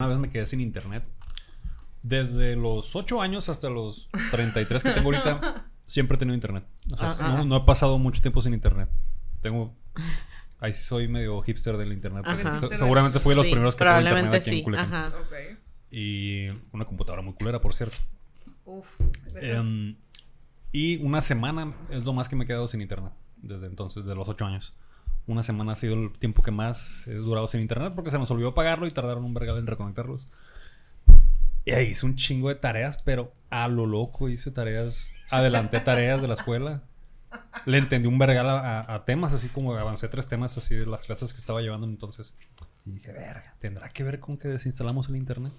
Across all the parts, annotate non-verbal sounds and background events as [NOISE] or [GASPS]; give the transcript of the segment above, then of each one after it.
Una vez me quedé sin internet. Desde los 8 años hasta los 33 que tengo ahorita, [LAUGHS] siempre he tenido internet. O sea, Ah, no, ah. no he pasado mucho tiempo sin internet. Tengo. Ahí sí soy medio hipster del internet. Seguramente fui de los Sí, primeros que tuvo internet aquí en sí. Culiacán. Ajá. Y una computadora muy culera, por cierto. Uf. Em, y una semana es lo más que me he quedado sin internet. Desde entonces, de los 8 años. Una semana ha sido el tiempo que más he durado sin internet porque se nos olvidó pagarlo y tardaron un vergal en reconectarlos. Y ahí hice un chingo de tareas, pero a lo loco hice tareas. Adelanté tareas de la escuela. Le entendí un vergal a, a- a temas, así como avancé tres temas así de las clases que estaba llevando entonces. Y dije, verga, ¿tendrá que ver con que desinstalamos el internet?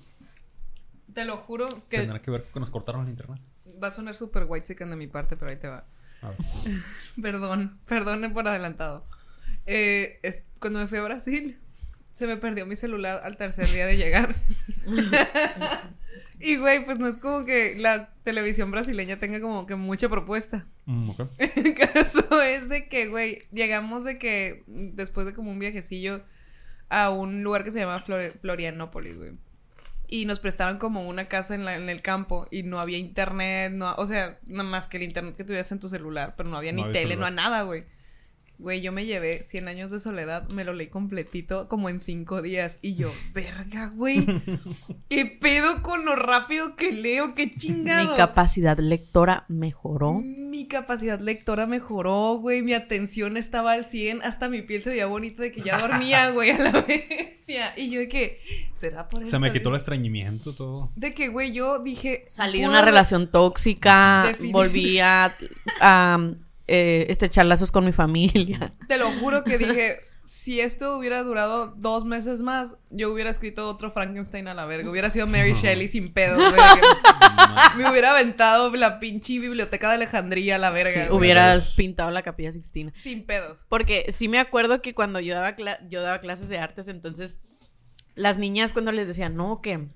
Te lo juro que ¿Tendrá que ver con que nos cortaron el internet? va a sonar súper white chicken de mi parte, pero ahí te va. A ver. [LAUGHS] Perdón, perdone por adelantado. Eh, es- cuando me fui a Brasil, se me perdió mi celular al tercer día de llegar. [LAUGHS] y güey, pues no es como que la televisión brasileña tenga como que mucha propuesta. Mm. [LAUGHS] El caso es de que, güey, llegamos de que después de como un viajecillo a un lugar que se llama Flor- Florianópolis, güey. Y nos prestaron como una casa en, la- en el campo y no había internet, no, o sea, nada más que el internet que tuvieras en tu celular, pero no había No ni había tele, celular. no había nada, güey. Güey, yo me llevé 100 años de soledad, me lo leí completito como en 5 días y yo, [LAUGHS] verga, güey. ¿Qué pedo con lo rápido que leo? ¿Qué Mi chingados? capacidad lectora mejoró. Mi capacidad lectora mejoró, güey. Mi atención estaba al 100. Hasta mi piel se veía bonita de que ya dormía, [LAUGHS] güey, a la bestia. Y yo de que, ¿será por eso? Se me quitó el estreñimiento todo. De que, güey, yo dije. Salí de una relación tóxica, volví a, a, eh, estrechar lazos con mi familia. [LAUGHS] Te lo juro que dije. Si esto hubiera durado dos meses más, yo hubiera escrito otro Frankenstein a la verga. Hubiera sido Mary [LAUGHS] Shelley sin pedo, [LAUGHS] Me hubiera aventado la pinche biblioteca de Alejandría a la verga. Hubieras pintado la capilla Sixtina. Sin pedos. Porque sí me acuerdo que cuando yo daba, cla- yo daba clases de artes, entonces las niñas cuando les decían, no, que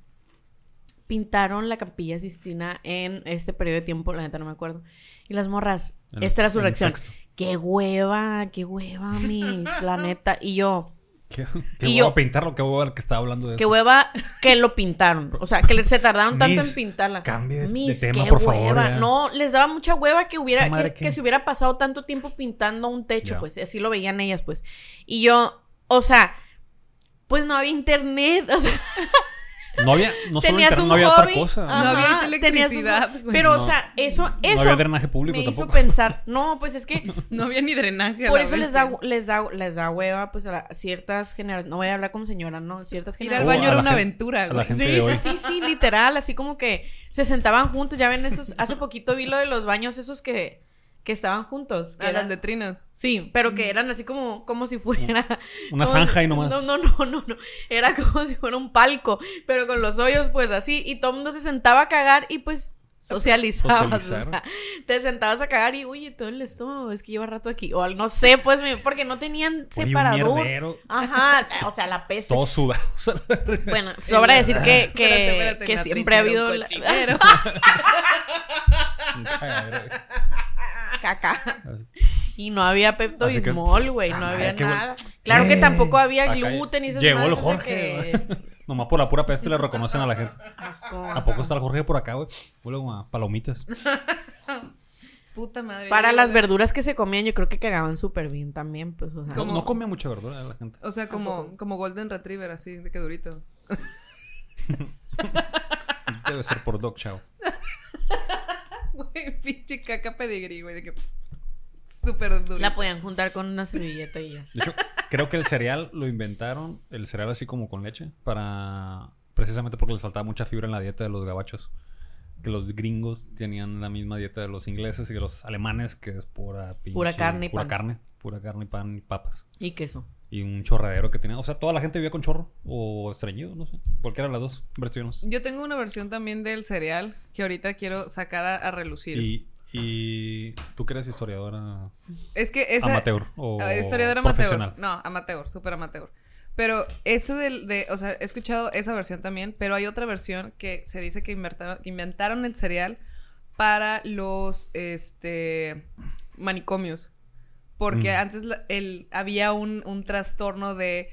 pintaron la capilla Sistina en este periodo de tiempo, la neta no me acuerdo. Y las morras, En esta el- era su el reacción. Qué hueva, qué hueva, mis, [LAUGHS] la neta. Y yo, ¿Qué, qué Y voy yo- pintarlo? ¿Qué voy a que estaba hablando de qué eso? hueva que lo pintaron. O sea, que se tardaron tanto Miss, en pintarla. cambie de- tema, qué por favor, hueva. ya. No, les daba mucha hueva que hubiera, ¿Esa madre que, se hubiera pasado tanto tiempo pintando un techo, Ya. pues. Así lo veían ellas, pues. Y yo, o sea, pues no había internet. [LAUGHS] O sea, No había, no solo tenías internet, un no había otra cosa. No había un electricidad, güey. Pero, o No. sea, eso, No eso. había drenaje público me hizo pensar. No, pues es que [LAUGHS] No había ni drenaje. por eso les da, les da, les da hueva, pues a la- ciertas generaciones. No voy a hablar como señora, no, ciertas Ir al generaciones. baño era la una gente- aventura, güey. sí, sí, sí, literal, así como que se sentaban juntos, ya ven esos, hace poquito vi lo de los baños esos que, que estaban juntos. Que A las eran- letrinas. sí, pero que eran así como, como si fuera... Una [LAUGHS] zanja si- y nomás. No, no, no, no, no, era como si fuera un palco, pero con los hoyos pues así, y todo el mundo se sentaba a cagar y pues... Socializabas, Socializar. o sea, te sentabas a cagar y, oye, todo el estómago, es que lleva rato aquí, o no sé, pues, porque no tenían Oye, un separador. Ajá, o sea, la peste. todos sudados. [LAUGHS] Bueno, sobra decir que, que, Espérate, espérate, que siempre ha habido la-. [LAUGHS] caca. [LAUGHS] Y no había Pepto Bismol, güey, no Ah, había nada. Claro que Eh, tampoco había gluten y esas Llegó el Jorge. que- [LAUGHS] Nomás por la pura peste le reconocen a la gente. Asco, ¿A poco está el Jorge por acá, güey? Huele como a palomitas. [LAUGHS] Puta madre. Para las verduras que se comían, yo creo que cagaban súper bien también, pues, no comía mucha verdura la gente. O sea, como, como Golden Retriever, así, de que durito. Debe ser por Dog Chow. [LAUGHS] Güey, pinche caca pedigrí, güey, de que. Súper duro. La podían juntar con una servilleta y ya. De hecho, creo que el cereal lo inventaron, el cereal así como con leche, para precisamente porque les faltaba mucha fibra en la dieta de los gabachos. Que los gringos tenían la misma dieta de los ingleses y de los alemanes, que es pura pinche- Pura carne y pura pan. carne, pura carne y pan y papas. Y queso. Y un chorradero que tenía. O sea, toda la gente vivía con chorro o estreñido, no sé. Cualquiera de las dos versiones. Yo tengo una versión también del cereal que ahorita quiero sacar a, a relucir. Y, y tú que eres historiadora es que esa. amateur o Ah, historiador amateur. profesional. No, amateur, súper amateur. Pero ese del, de, o sea, he escuchado esa versión también, pero hay otra versión que se dice que inventaron, que inventaron el cereal para los, este, manicomios. Porque Mm. antes el, había un, un trastorno de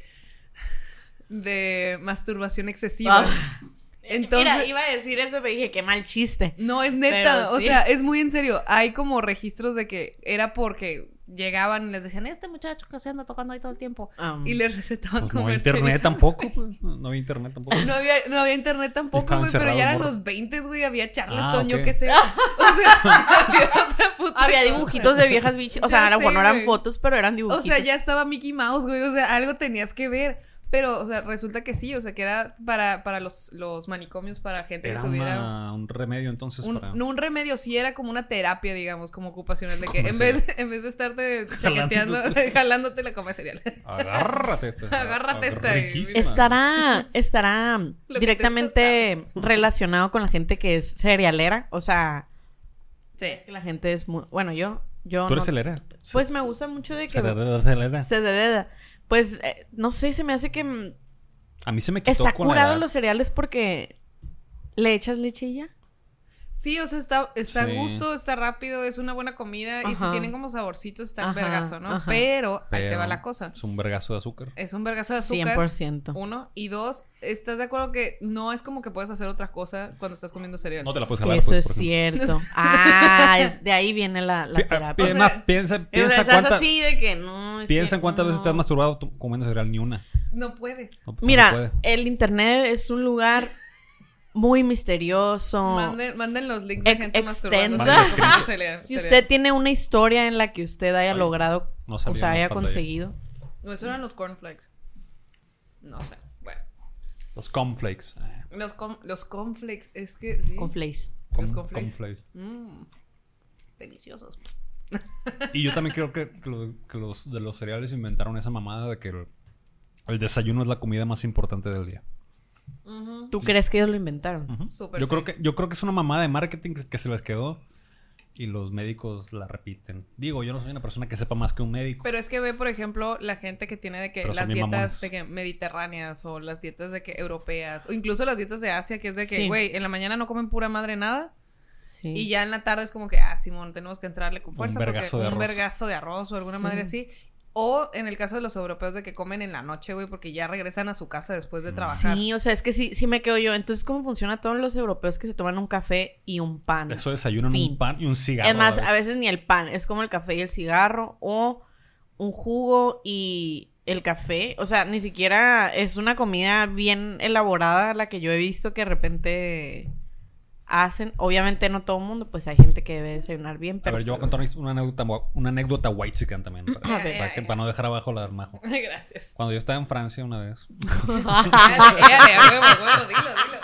de masturbación excesiva. Ah. [LAUGHS] Entonces, Mira, iba a decir eso, pero dije, qué mal chiste. no es neta, Pero o sí. sea, es muy en serio. Hay como registros de que era porque llegaban y les decían, este muchacho que se anda tocando ahí todo el tiempo. Um, Y les recetaban Pues no había comerciales. internet tampoco, pues. [LAUGHS] No había internet tampoco. No había, no había internet tampoco, güey, pero ya eran los 20, güey, había Charleston, Ah, yo ok. qué sé. [LAUGHS] O sea, [LAUGHS] había otra puta Había cosa. dibujitos de viejas bichas. O sea, a lo mejor no eran fotos, pero eran O dibujitos. sea, ya estaba Mickey Mouse, güey, o sea, algo tenías que ver. Pero, o sea, resulta que sí, o sea, que era para, para los, los manicomios, para gente Era que tuviera... una- un remedio entonces Un, para... No un remedio, sí era como una terapia, digamos, como ocupacional, de que en vez, en vez de estarte [LAUGHS] chaqueteando, Jalándote. [LAUGHS] jalándote la come cereal. Agárrate esta. [LAUGHS] Agárrate esta, Riquísima. Estará, estará directamente relacionado con la gente que es cerealera. O sea, Sí. es que la gente es muy. Bueno, yo. yo ¿Tú eres no- celera? Pues me gusta mucho de que. Celera, celera. Pues eh, no sé, se me hace que mm, A mí se me quitó está con la curado edad. los cereales porque le echas leche y ya. Sí, o sea, está, está Sí. a gusto, está rápido, es una buena comida. Y si tienen como saborcitos, está vergazo, ¿no? ajá. Pero, ahí te va la cosa. Es un vergazo de azúcar. Es un vergazo de azúcar. 100%. Uno. Y dos, ¿estás de acuerdo que no es como que puedes hacer otra cosa cuando estás comiendo cereal? No te la puedes jalar, eso pues, es cierto. [LAUGHS] Ah, es- de ahí viene la, la Pi- terapia. más, piensa, Y, o sea, piensa, estás cuánta- así de que no. es piensa que en cuántas veces no. te has masturbado comiendo cereal, ni una. No puedes. No, pues, no Mira, puede. el internet es un lugar muy misterioso. Manden, manden los links de gente extensa. Si usted tiene una historia en la que usted haya Ay, logrado, no o sea, haya conseguido. No, eso eran los cornflakes. No sé. Bueno. Los cornflakes. Eh, Los, com- los cornflakes, es que. Sí. Con Flays. Los cornflakes. cornflakes. Mm, deliciosos. Y yo también creo que, que lo- que los de los cereales inventaron esa mamada de que el, el desayuno es la comida más importante del día. ¿Tú crees que ellos lo inventaron? Yo sí. creo que yo creo que es una mamada de marketing que, que se les quedó y los médicos la repiten. Digo, yo no soy una persona que sepa más que un médico. Pero es que ve, por ejemplo, la gente que tiene de que Pero las dietas de que mediterráneas o las dietas de que europeas o incluso las dietas de Asia que es de que, Sí. güey, en la mañana no comen pura madre nada Sí. y ya en la tarde es como que, ah, Simón, tenemos que entrarle con Un fuerza vergazo porque de un arroz. vergazo de arroz o alguna madre así. O en el caso de los europeos de que comen en la noche, güey, porque ya regresan a su casa después de trabajar. Sí, o sea, es que sí, sí me quedo yo. Entonces, ¿cómo funciona todos los europeos que se toman un café y un pan? Eso desayunan Fin. un pan y un cigarro. Es más, a veces ni el pan, es como el café y el cigarro o un jugo y el café. O sea, ni siquiera es una comida bien elaborada la que yo he visto que de repente hacen. Obviamente no todo el mundo, pues hay gente que debe desayunar bien, A pero... ver, yo voy a contar una anécdota, una anécdota white también. Para, A ver. para que- para no dejar abajo la del majo. [LAUGHS] Gracias. Cuando yo estaba en Francia una vez. [LAUGHS] Éale, éale, a huevo, a huevo, dilo, dilo.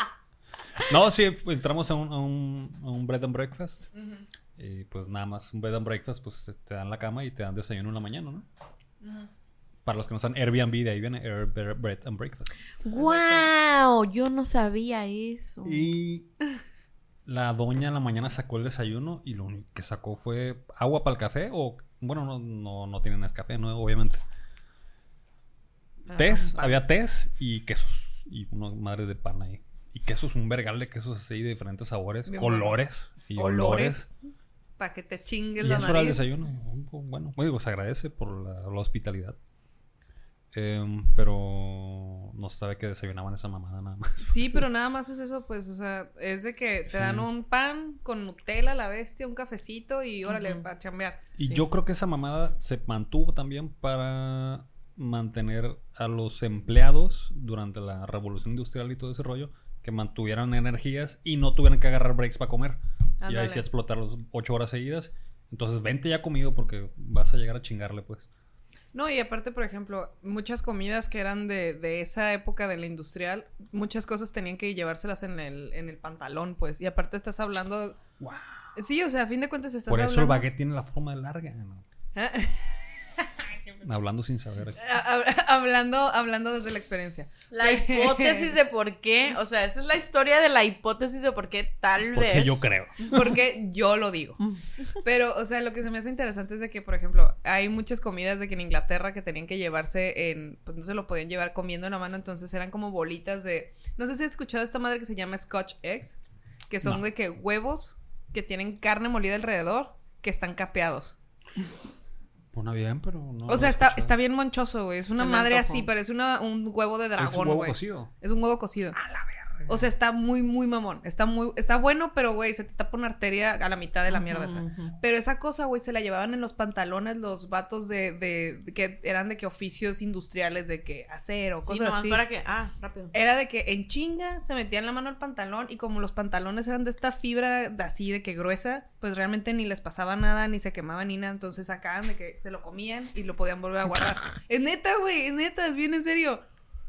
No, sí, pues, entramos a un, a un, a un bread and breakfast. Y pues nada más, un bread and breakfast, pues te dan la cama y te dan desayuno en la mañana, ¿no? Para los que no saben, Airbnb, de ahí viene Air, Bread and Breakfast. ¡Wow! Yo no sabía eso. Y la doña en la mañana sacó el desayuno y lo único que sacó fue agua para el café o, bueno, no, no, no tienen café, ¿no? Obviamente. Tés, había tés y quesos. Y una madre de pan ahí. Y quesos, un vergal de quesos así de diferentes sabores, Bien colores y olores. Olores. Para que te chingues Y la eso era el nariz. desayuno. Y, oh, Bueno, bueno, digo, se agradece por la, la hospitalidad. Em, pero no se sabe que desayunaban esa mamada nada más. Sí, pero nada más es eso, pues, o sea, es de que te dan un pan con Nutella, la bestia, un cafecito y órale, para chambear. Y yo creo que esa mamada se mantuvo también para mantener a los empleados durante la revolución industrial y todo ese rollo, que mantuvieran energías y no tuvieran que agarrar breaks para comer. Y ahí sí explotar los ocho horas seguidas. Entonces vente ya comido porque vas a llegar a chingarle, pues. No, y aparte, por ejemplo, muchas comidas que eran de, de esa época de la industrial, muchas cosas tenían que llevárselas en el, en el pantalón, pues. Y aparte estás hablando... Wow. Sí, o sea, a fin de cuentas estás Por eso el baguette tiene la forma larga. ¿no? Ah. [LAUGHS] Hablando sin saber. Ha- ha- [LAUGHS] hablando, hablando desde la experiencia. La hipótesis de por qué, o sea, esta es la historia de la hipótesis de por qué tal Porque vez. yo creo. Porque yo lo digo. Pero, o sea, lo que se me hace interesante es de que, por ejemplo, hay muchas comidas de que en Inglaterra que tenían que llevarse en. Pues no se lo podían llevar comiendo en la mano, entonces eran como bolitas de. No sé si has escuchado esta madre que se llama Scotch Eggs, que son No. de que huevos que tienen carne molida alrededor que están capeados. Una bien, pero no. O sea, está, está bien monchoso, güey. Es una Se madre así, parece una, un huevo de Es dragón, huevo güey. cocido. Es un huevo cocido. A la verga. O sea, está muy, muy mamón. Está muy, está bueno, pero güey, se te tapa una arteria a la mitad de la mierda. Pero esa cosa, güey, se la llevaban en los pantalones los vatos de, de, de que eran de que oficios industriales de que acero, Sí, cosas así. para que. Ah, rápido. Era de que en chinga se metían la mano al pantalón y como los pantalones eran de esta fibra de así de que gruesa, pues realmente ni les pasaba nada, ni se quemaban ni nada, entonces sacaban de que se lo comían y lo podían volver a guardar. [LAUGHS] es neta, güey, es neta, es bien en serio.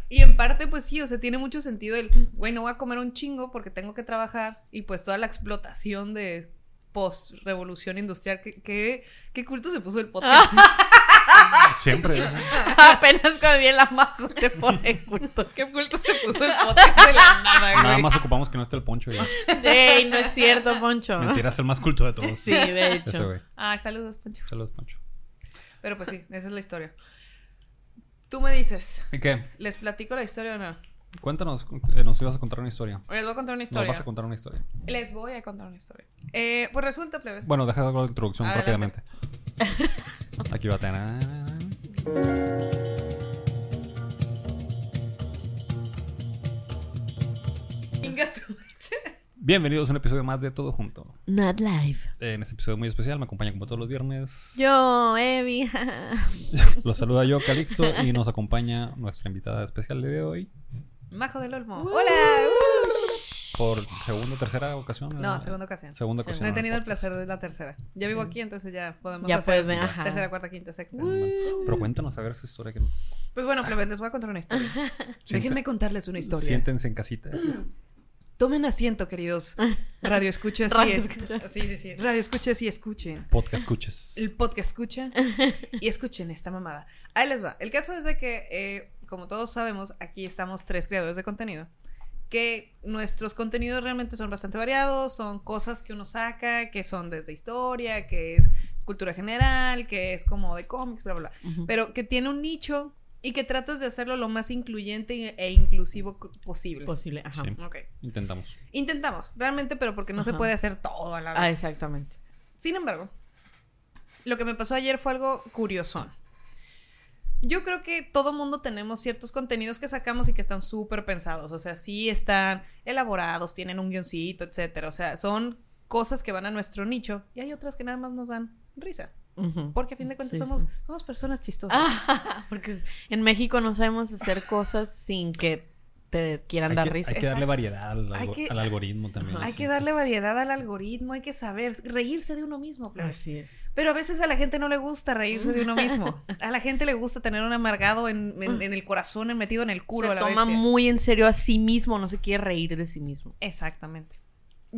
Y en parte, pues sí, o sea, tiene mucho sentido el, güey, no voy a comer un chingo porque tengo que trabajar y pues toda la explotación de post-revolución industrial, ¿qué, qué, qué culto se puso el podcast? [LAUGHS] Siempre. ¿eh? [LAUGHS] Apenas cuando vi la majo se pone culto. ¿Qué culto se puso el podcast de la nada, güey? Nada más ocupamos que no esté el poncho ya. Ey, no es cierto, Poncho. Mentira, es el más culto de todos. Sí, de hecho. güey. Ay, saludos, Poncho. Saludos, Poncho. Pero pues sí, esa es la historia. Tú me dices, ¿Y qué? ¿les platico la historia o no? Cuéntanos, eh, nos ibas a contar una historia. Les voy a contar una Nos historia. vas a contar una historia. Les voy a contar una historia. Eh, pues resulta, plebes. Bueno, deja la introducción Adelante. rápidamente. [LAUGHS] Aquí va a tener. Venga, tú, leche. Bienvenidos a un episodio más de Todo Junto. Not live. En este episodio muy especial me acompaña como todos los viernes. Yo, Evi. [LAUGHS] Los saluda yo, Calixto, y nos acompaña nuestra invitada especial de hoy Majo del Olmo. Uh. Hola. por segunda o tercera ocasión. No, segunda ocasión. Segunda Sí. ocasión. No he en tenido el placer de la tercera. Yo vivo aquí, entonces ya podemos Ya hacer ajá. tercera, cuarta, quinta, sexta. Pero cuéntanos a ver esa historia que Pues bueno, plebes, les voy a contar una historia. [LAUGHS] Déjenme contarles una historia. Siéntense en casita. [CLEARS THROAT] Tomen asiento, queridos radio escuchas. Y es-. Sí, sí, sí. Radio escuchas y escuchen. Podcast escuches. el podcast escucha y escuchen esta mamada. Ahí les va. El caso es de que, eh, como todos sabemos, aquí estamos tres creadores de contenido. Que nuestros contenidos realmente son bastante variados, son cosas que uno saca, que son desde historia, que es cultura general, que es como de cómics, bla, bla, bla. Pero que tiene un nicho y que tratas de hacerlo lo más incluyente e inclusivo posible. Posible, ajá. Sí. Ok. Intentamos. Intentamos, realmente, pero porque no se puede hacer todo a la vez. Ah, exactamente. Sin embargo, lo que me pasó ayer fue algo curiosón. Yo creo que todo mundo tenemos ciertos contenidos que sacamos y que están súper pensados. O sea, sí están elaborados, tienen un guioncito, etcétera. O sea, son cosas que van a nuestro nicho y hay otras que nada más nos dan risa. Porque a fin de cuentas Sí, somos, sí. somos personas chistosas. Ah, [LAUGHS] porque en México no sabemos hacer cosas sin que te quieran Hay dar que, risa. hay que darle Exacto. variedad al, que- algoritmo también. Hay que darle variedad al algoritmo, hay que saber reírse de uno mismo. plebes. Así es. Pero a veces a la gente no le gusta reírse de uno [LAUGHS] mismo. A la gente le gusta tener un amargado en, en- en el corazón, en- metido en el culo. Se a la toma bestia. muy en serio a sí mismo, no se quiere reír de sí mismo. Exactamente.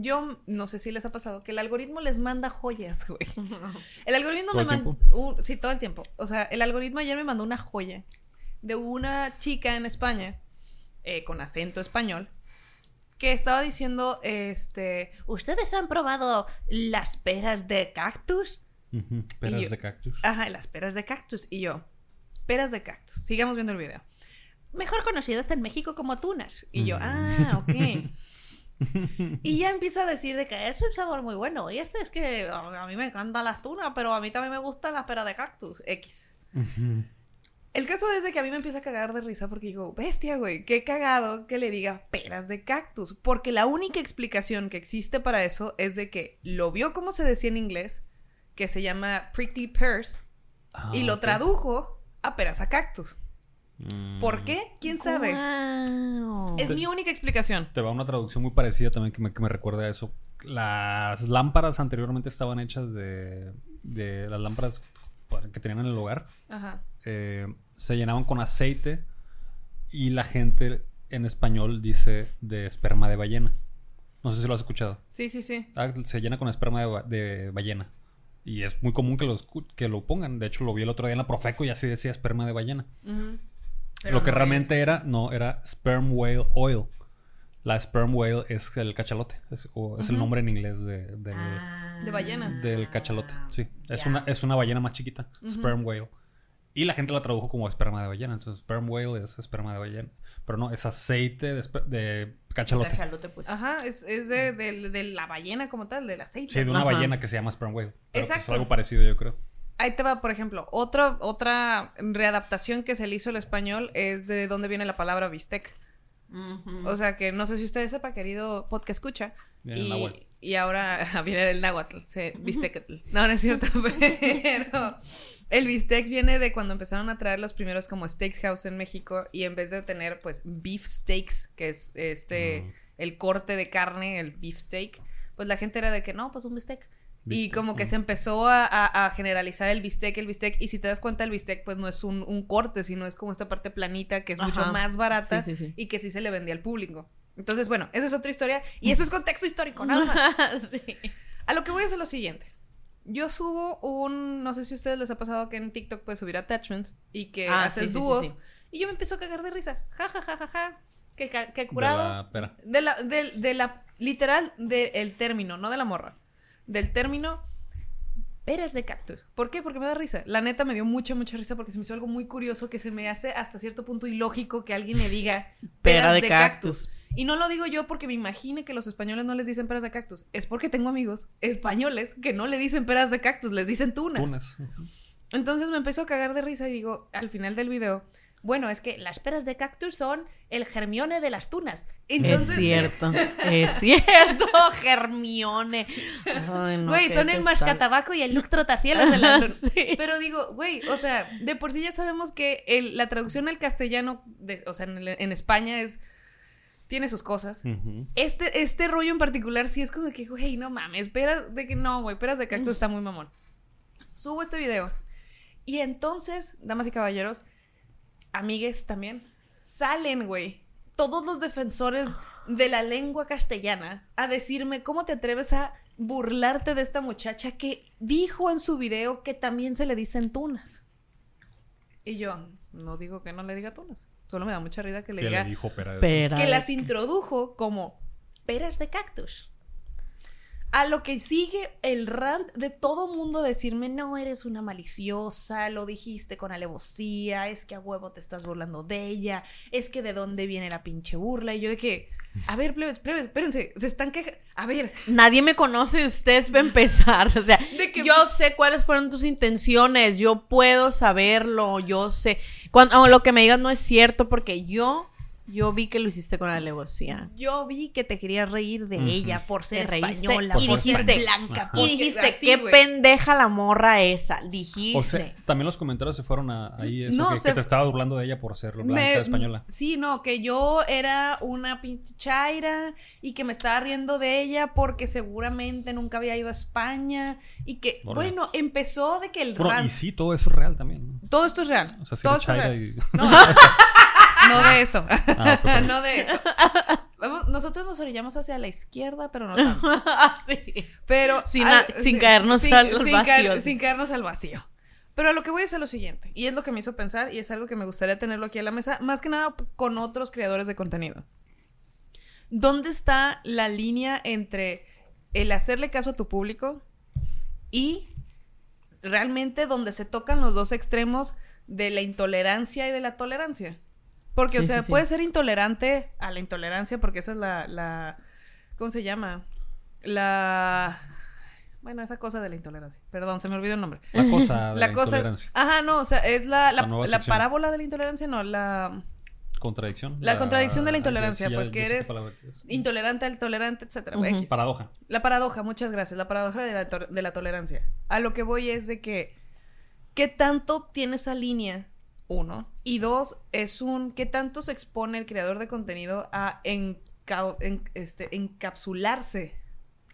Yo no sé si les ha pasado que el algoritmo les manda joyas, güey. [LAUGHS] El algoritmo ¿Todo me el mandó. sí, todo el tiempo. O sea, el algoritmo ayer me mandó una joya de una chica en España eh, con acento español que estaba diciendo: Este. ¿Ustedes han probado las peras de cactus? Peras yo- de cactus. Ajá, las peras de cactus. Y yo, peras de cactus. Sigamos viendo el video. Mejor conocidas en México como tunas. Y yo, Mm. ah, ok. [LAUGHS] [LAUGHS] y ya empieza a decir de que es un sabor muy bueno. Y este es que a a mí me encantan las tunas, pero a mí también me gustan las peras de cactus. X. El caso es de que a mí me empieza a cagar de risa porque digo, bestia, güey, qué cagado que le diga peras de cactus. Porque la única explicación que existe para eso es de que lo vio como se decía en inglés, que se llama prickly pears, Ah, y lo ok. tradujo a peras a cactus. Mm. ¿Por qué? ¿Quién sabe? Es mi única explicación. Te va una traducción muy parecida también que me, que me recuerda a eso. Las lámparas anteriormente estaban hechas de, de las lámparas que tenían en el hogar. Ajá. eh, se llenaban con aceite y la gente en español dice de esperma de ballena. No sé si lo has escuchado. Sí, sí, sí. Ah, se llena con esperma de, ba- de ballena. Y es muy común que lo, que lo pongan. De hecho, lo vi el otro día en la Profeco y así decía esperma de ballena. Ujú. Pero lo que no realmente era, no, era sperm whale oil. La sperm whale es el cachalote. Es, o es el nombre en inglés de, del- Ah, De ballena. del cachalote. Sí, es, una, es una ballena más chiquita. Sperm whale. Y la gente la tradujo como esperma de ballena. Entonces, sperm whale es esperma de ballena. Pero no, es aceite de, de cachalote. Cachalote, pues. Ajá, es, es de, de- de la ballena como tal, del aceite. Sí, de una Ajá. ballena que se llama sperm whale. Pero pues, Exacto. algo parecido, yo creo. Ahí te va, por ejemplo, otra, otra readaptación que se le hizo al español es de dónde viene la palabra bistec. O sea que no sé si usted sepa, querido podcast escucha. Viene. Y, ahora [LAUGHS] viene del náhuatl, sí, bistecatl. No, no es cierto, [LAUGHS] pero el bistec viene de cuando empezaron a traer los primeros como steakhouse en México y en vez de tener pues beef steaks, que es este el corte de carne, el beef steak, pues la gente era de que no, pues un bistec. Y como que mm. se empezó a, a- a generalizar el bistec, el bistec. Y si te das cuenta, el bistec pues no es un, un corte, sino es como esta parte planita que es mucho más barata Sí, sí, sí. y que sí se le vendía al público. Entonces, bueno, esa es otra historia y eso es contexto histórico, nada más. [LAUGHS] sí. A lo que voy es a lo siguiente. Yo subo un, no sé si a ustedes les ha pasado que en TikTok puedes subir attachments y que Ah, haces sí, sí, sí, dúos. sí. Y yo me empiezo a cagar de risa. Ja, ja, ja, ja, ja. Que, que De curado. la pera. De la, de, de la, literal, del término, no de la morra. Del término, peras de cactus. ¿Por qué? Porque me da risa. La neta me dio mucha, mucha risa porque se me hizo algo muy curioso que se me hace hasta cierto punto ilógico que alguien le diga [LAUGHS] Pera peras de de, cactus. cactus. Y no lo digo yo porque me imagine que los españoles no les dicen peras de cactus. Es porque tengo amigos españoles que no le dicen peras de cactus, les dicen tunas. Tunas. Entonces me empezó a cagar de risa y digo, al final del video, bueno, es que las peras de cactus son el germione de las tunas. Entonces, es cierto, [LAUGHS] es cierto, Germione. Ay, no, Güey, son el mascatabaco y el luctrotacielos de la [LAUGHS] Sí. Pero digo, güey, o sea, de por sí ya sabemos que el- la traducción al castellano, de- o sea, en, el- en España es... Tiene sus cosas. Ujú. Este, este rollo en particular sí es como de que, güey, no mames, peras de que no, güey, peras de cactus está muy mamón. Subo este video. Y entonces, damas y caballeros, amigues también, salen, güey, todos los defensores de la lengua castellana a decirme cómo te atreves a burlarte de esta muchacha que dijo en su video que también se le dicen tunas. Y yo, no digo que no le diga tunas. Solo me da mucha risa que le Que diga le dijo pera de que las introdujo como peras de cactus. A lo que sigue el rant de todo mundo decirme, no eres una maliciosa, lo dijiste con alevosía, es que a huevo te estás burlando de ella, es que de dónde viene la pinche burla. Y yo de que, a ver, plebes, plebes, espérense, se están quejando. A ver, Nadie me conoce usted para empezar. O sea, De que- yo sé cuáles fueron tus intenciones. Yo puedo saberlo. Yo sé. Cuando lo que me digas no es cierto, porque yo, yo vi que lo hiciste con alevosía. yo vi que te querías reír de ella por ser Te española, y por ser dijiste- blanca. Y dijiste, así, qué pendeja la morra esa. Dijiste. O sea, también los comentarios se fueron a, ahí eso, No, que, se- que te estaba burlando de ella por ser blanca Me- española. Sí, no, que yo era una pinche chaira y que me estaba riendo de ella porque seguramente nunca había ido a España y que, bueno, empezó de que el Bueno, rant- y sí, todo eso es real también. Todo esto es real. O sea, si todo eres esto es chaira real. y... No, [LAUGHS] no de eso. Ah, [LAUGHS] no de eso. Vamos, nosotros nos orillamos hacia la izquierda, pero no tanto. [LAUGHS] sí. Pero Sin al- a- sin caernos al sin vacío. caer- sin caernos al vacío. Pero a lo que voy es a lo siguiente, y es lo que me hizo pensar, y es algo que me gustaría tenerlo aquí a la mesa, más que nada con otros creadores de contenido. ¿Dónde está la línea entre el hacerle caso a tu público y realmente donde se tocan los dos extremos de la intolerancia y de la tolerancia? Porque, o sea, sí, sí. puedes ser intolerante a la intolerancia porque esa es la, la ¿cómo se llama? La bueno, esa cosa de la intolerancia. Perdón, se me olvidó el nombre. La cosa de la, la cosa intolerancia. Ajá, no, o sea, es la, la, La parábola de la intolerancia, no, la Contradicción. La contradicción de la intolerancia, pues, que eres palabra que es. intolerante al tolerante, etcétera. X. Paradoja. La paradoja, muchas gracias. La paradoja de la, de la tolerancia. A lo que voy es de que, ¿qué tanto tiene esa línea? Uno. Y dos, es un, ¿qué tanto se expone el creador de contenido a enca- en- este, encapsularse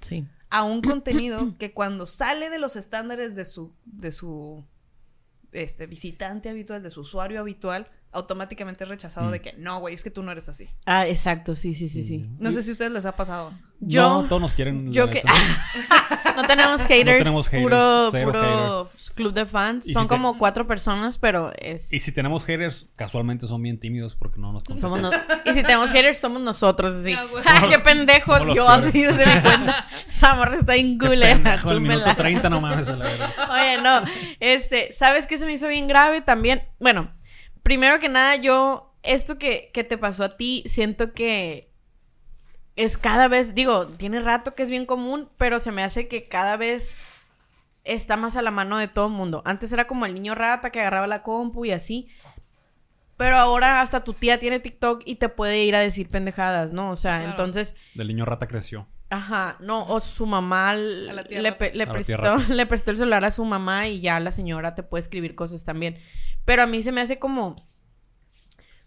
Sí. a un contenido que cuando sale de los estándares de su, de su este, visitante habitual, de su usuario habitual, automáticamente es rechazado Mm. de que no, güey, es que tú no eres así. Ah, exacto, sí, sí, sí, sí. No sé si a ustedes les ha pasado. Yo, No, todos nos quieren. yo la que neta. [LAUGHS] no tenemos haters, tenemos haters, puro, cero puro club de fans. Y Son si te- como cuatro personas, pero es Y si tenemos haters, casualmente son bien tímidos porque no nos somos no- y si tenemos haters somos nosotros así. Ah, güey. ¡Ja, qué [LAUGHS] pendejo! Yo así desde mi cuenta. [LAUGHS] Samar está en culera. el minuto túmbela. 30 no mames a la verga. Oye, no. Este, ¿sabes qué se me hizo bien grave también? Bueno, primero que nada, yo, esto que, que te pasó a ti, siento que es cada vez, digo, tiene rato que es bien común, pero se me hace que cada vez está más a la mano de todo el mundo. Antes era como el niño rata que agarraba la compu y así. Pero ahora hasta tu tía tiene TikTok y te puede ir a decir pendejadas, ¿no? O sea, Claro. entonces, Del niño rata creció. Ajá, no, o su mamá le, prestó, [LAUGHS] le prestó el celular a su mamá y ya la señora te puede escribir cosas también. Pero a mí se me hace como,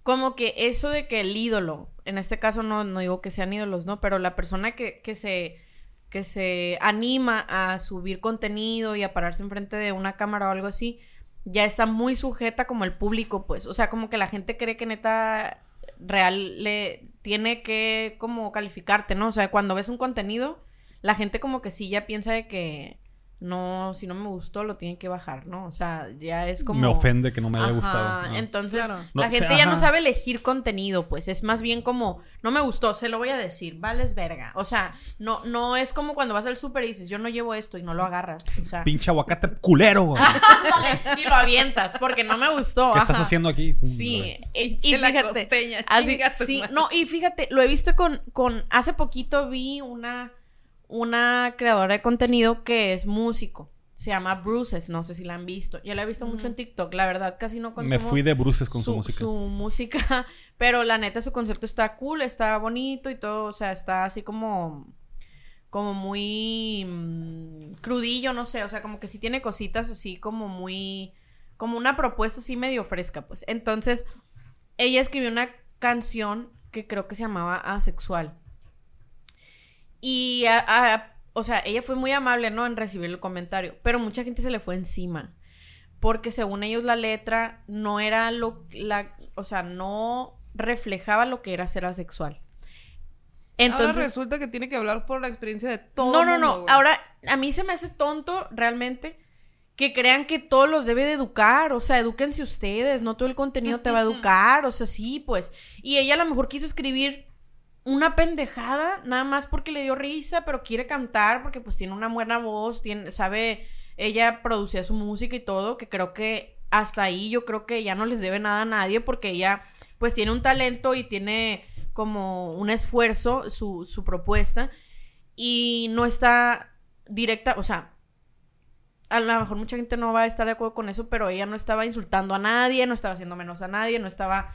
como que eso de que el ídolo, en este caso no, no digo que sean ídolos, ¿no? Pero la persona que, que se que se anima a subir contenido y a pararse enfrente de una cámara o algo así, ya está muy sujeta como el público, pues. O sea, como que la gente cree que neta real le tiene que como calificarte, ¿no? O sea, cuando ves un contenido, la gente como que sí ya piensa de que no, si no me gustó, lo tiene que bajar, ¿no? O sea, ya es como... Me ofende que no me haya Ajá, gustado. Ah. Entonces, Claro. la No, gente ya no sabe elegir contenido, pues es más bien como, no me gustó, se lo voy a decir, vales verga. O sea, no, no es como cuando vas al súper y dices, yo no llevo esto y no lo agarras. O sea, Pinche aguacate culero. [LAUGHS] y lo avientas porque no me gustó. ¿Qué estás haciendo aquí? Sí, y, y Che, la fíjate, costeña, así- sí, no, y fíjate, lo he visto con, con, hace poquito vi una, una creadora de contenido que es músico, se llama Bruces, no sé si la han visto, yo la he visto mucho en TikTok, la verdad casi no consumo Me fui de bruces con su, música. su música, [LAUGHS] pero la neta su concierto está cool, está bonito y todo, o sea, está así como como muy mm, crudillo, no sé, o sea, como que sí tiene cositas así como muy como una propuesta así medio fresca, pues. Entonces, ella escribió una canción que creo que se llamaba Asexual. Y, a- a- o sea, ella fue muy amable, ¿no? En recibir el comentario, pero mucha gente se le fue encima. Porque según ellos la letra no era lo, la, o sea, no reflejaba lo que era ser asexual. Entonces Ahora resulta que tiene que hablar por la experiencia de todo. no, no, no. güey. Ahora, a mí se me hace tonto realmente que crean que todos los debe de educar. O sea, edúquense ustedes. No todo el contenido te va a [LAUGHS] educar. O sea, sí, pues. Y ella a lo mejor quiso escribir una pendejada, nada más porque le dio risa, pero quiere cantar porque pues tiene una buena voz, tiene, sabe, ella producía su música y todo, que creo que hasta ahí yo creo que ya no les debe nada a nadie porque ella pues tiene un talento y tiene como un esfuerzo su, su propuesta y no está directa, o sea, a lo mejor mucha gente no va a estar de acuerdo con eso, pero ella no estaba insultando a nadie, no estaba haciendo menos a nadie, no estaba,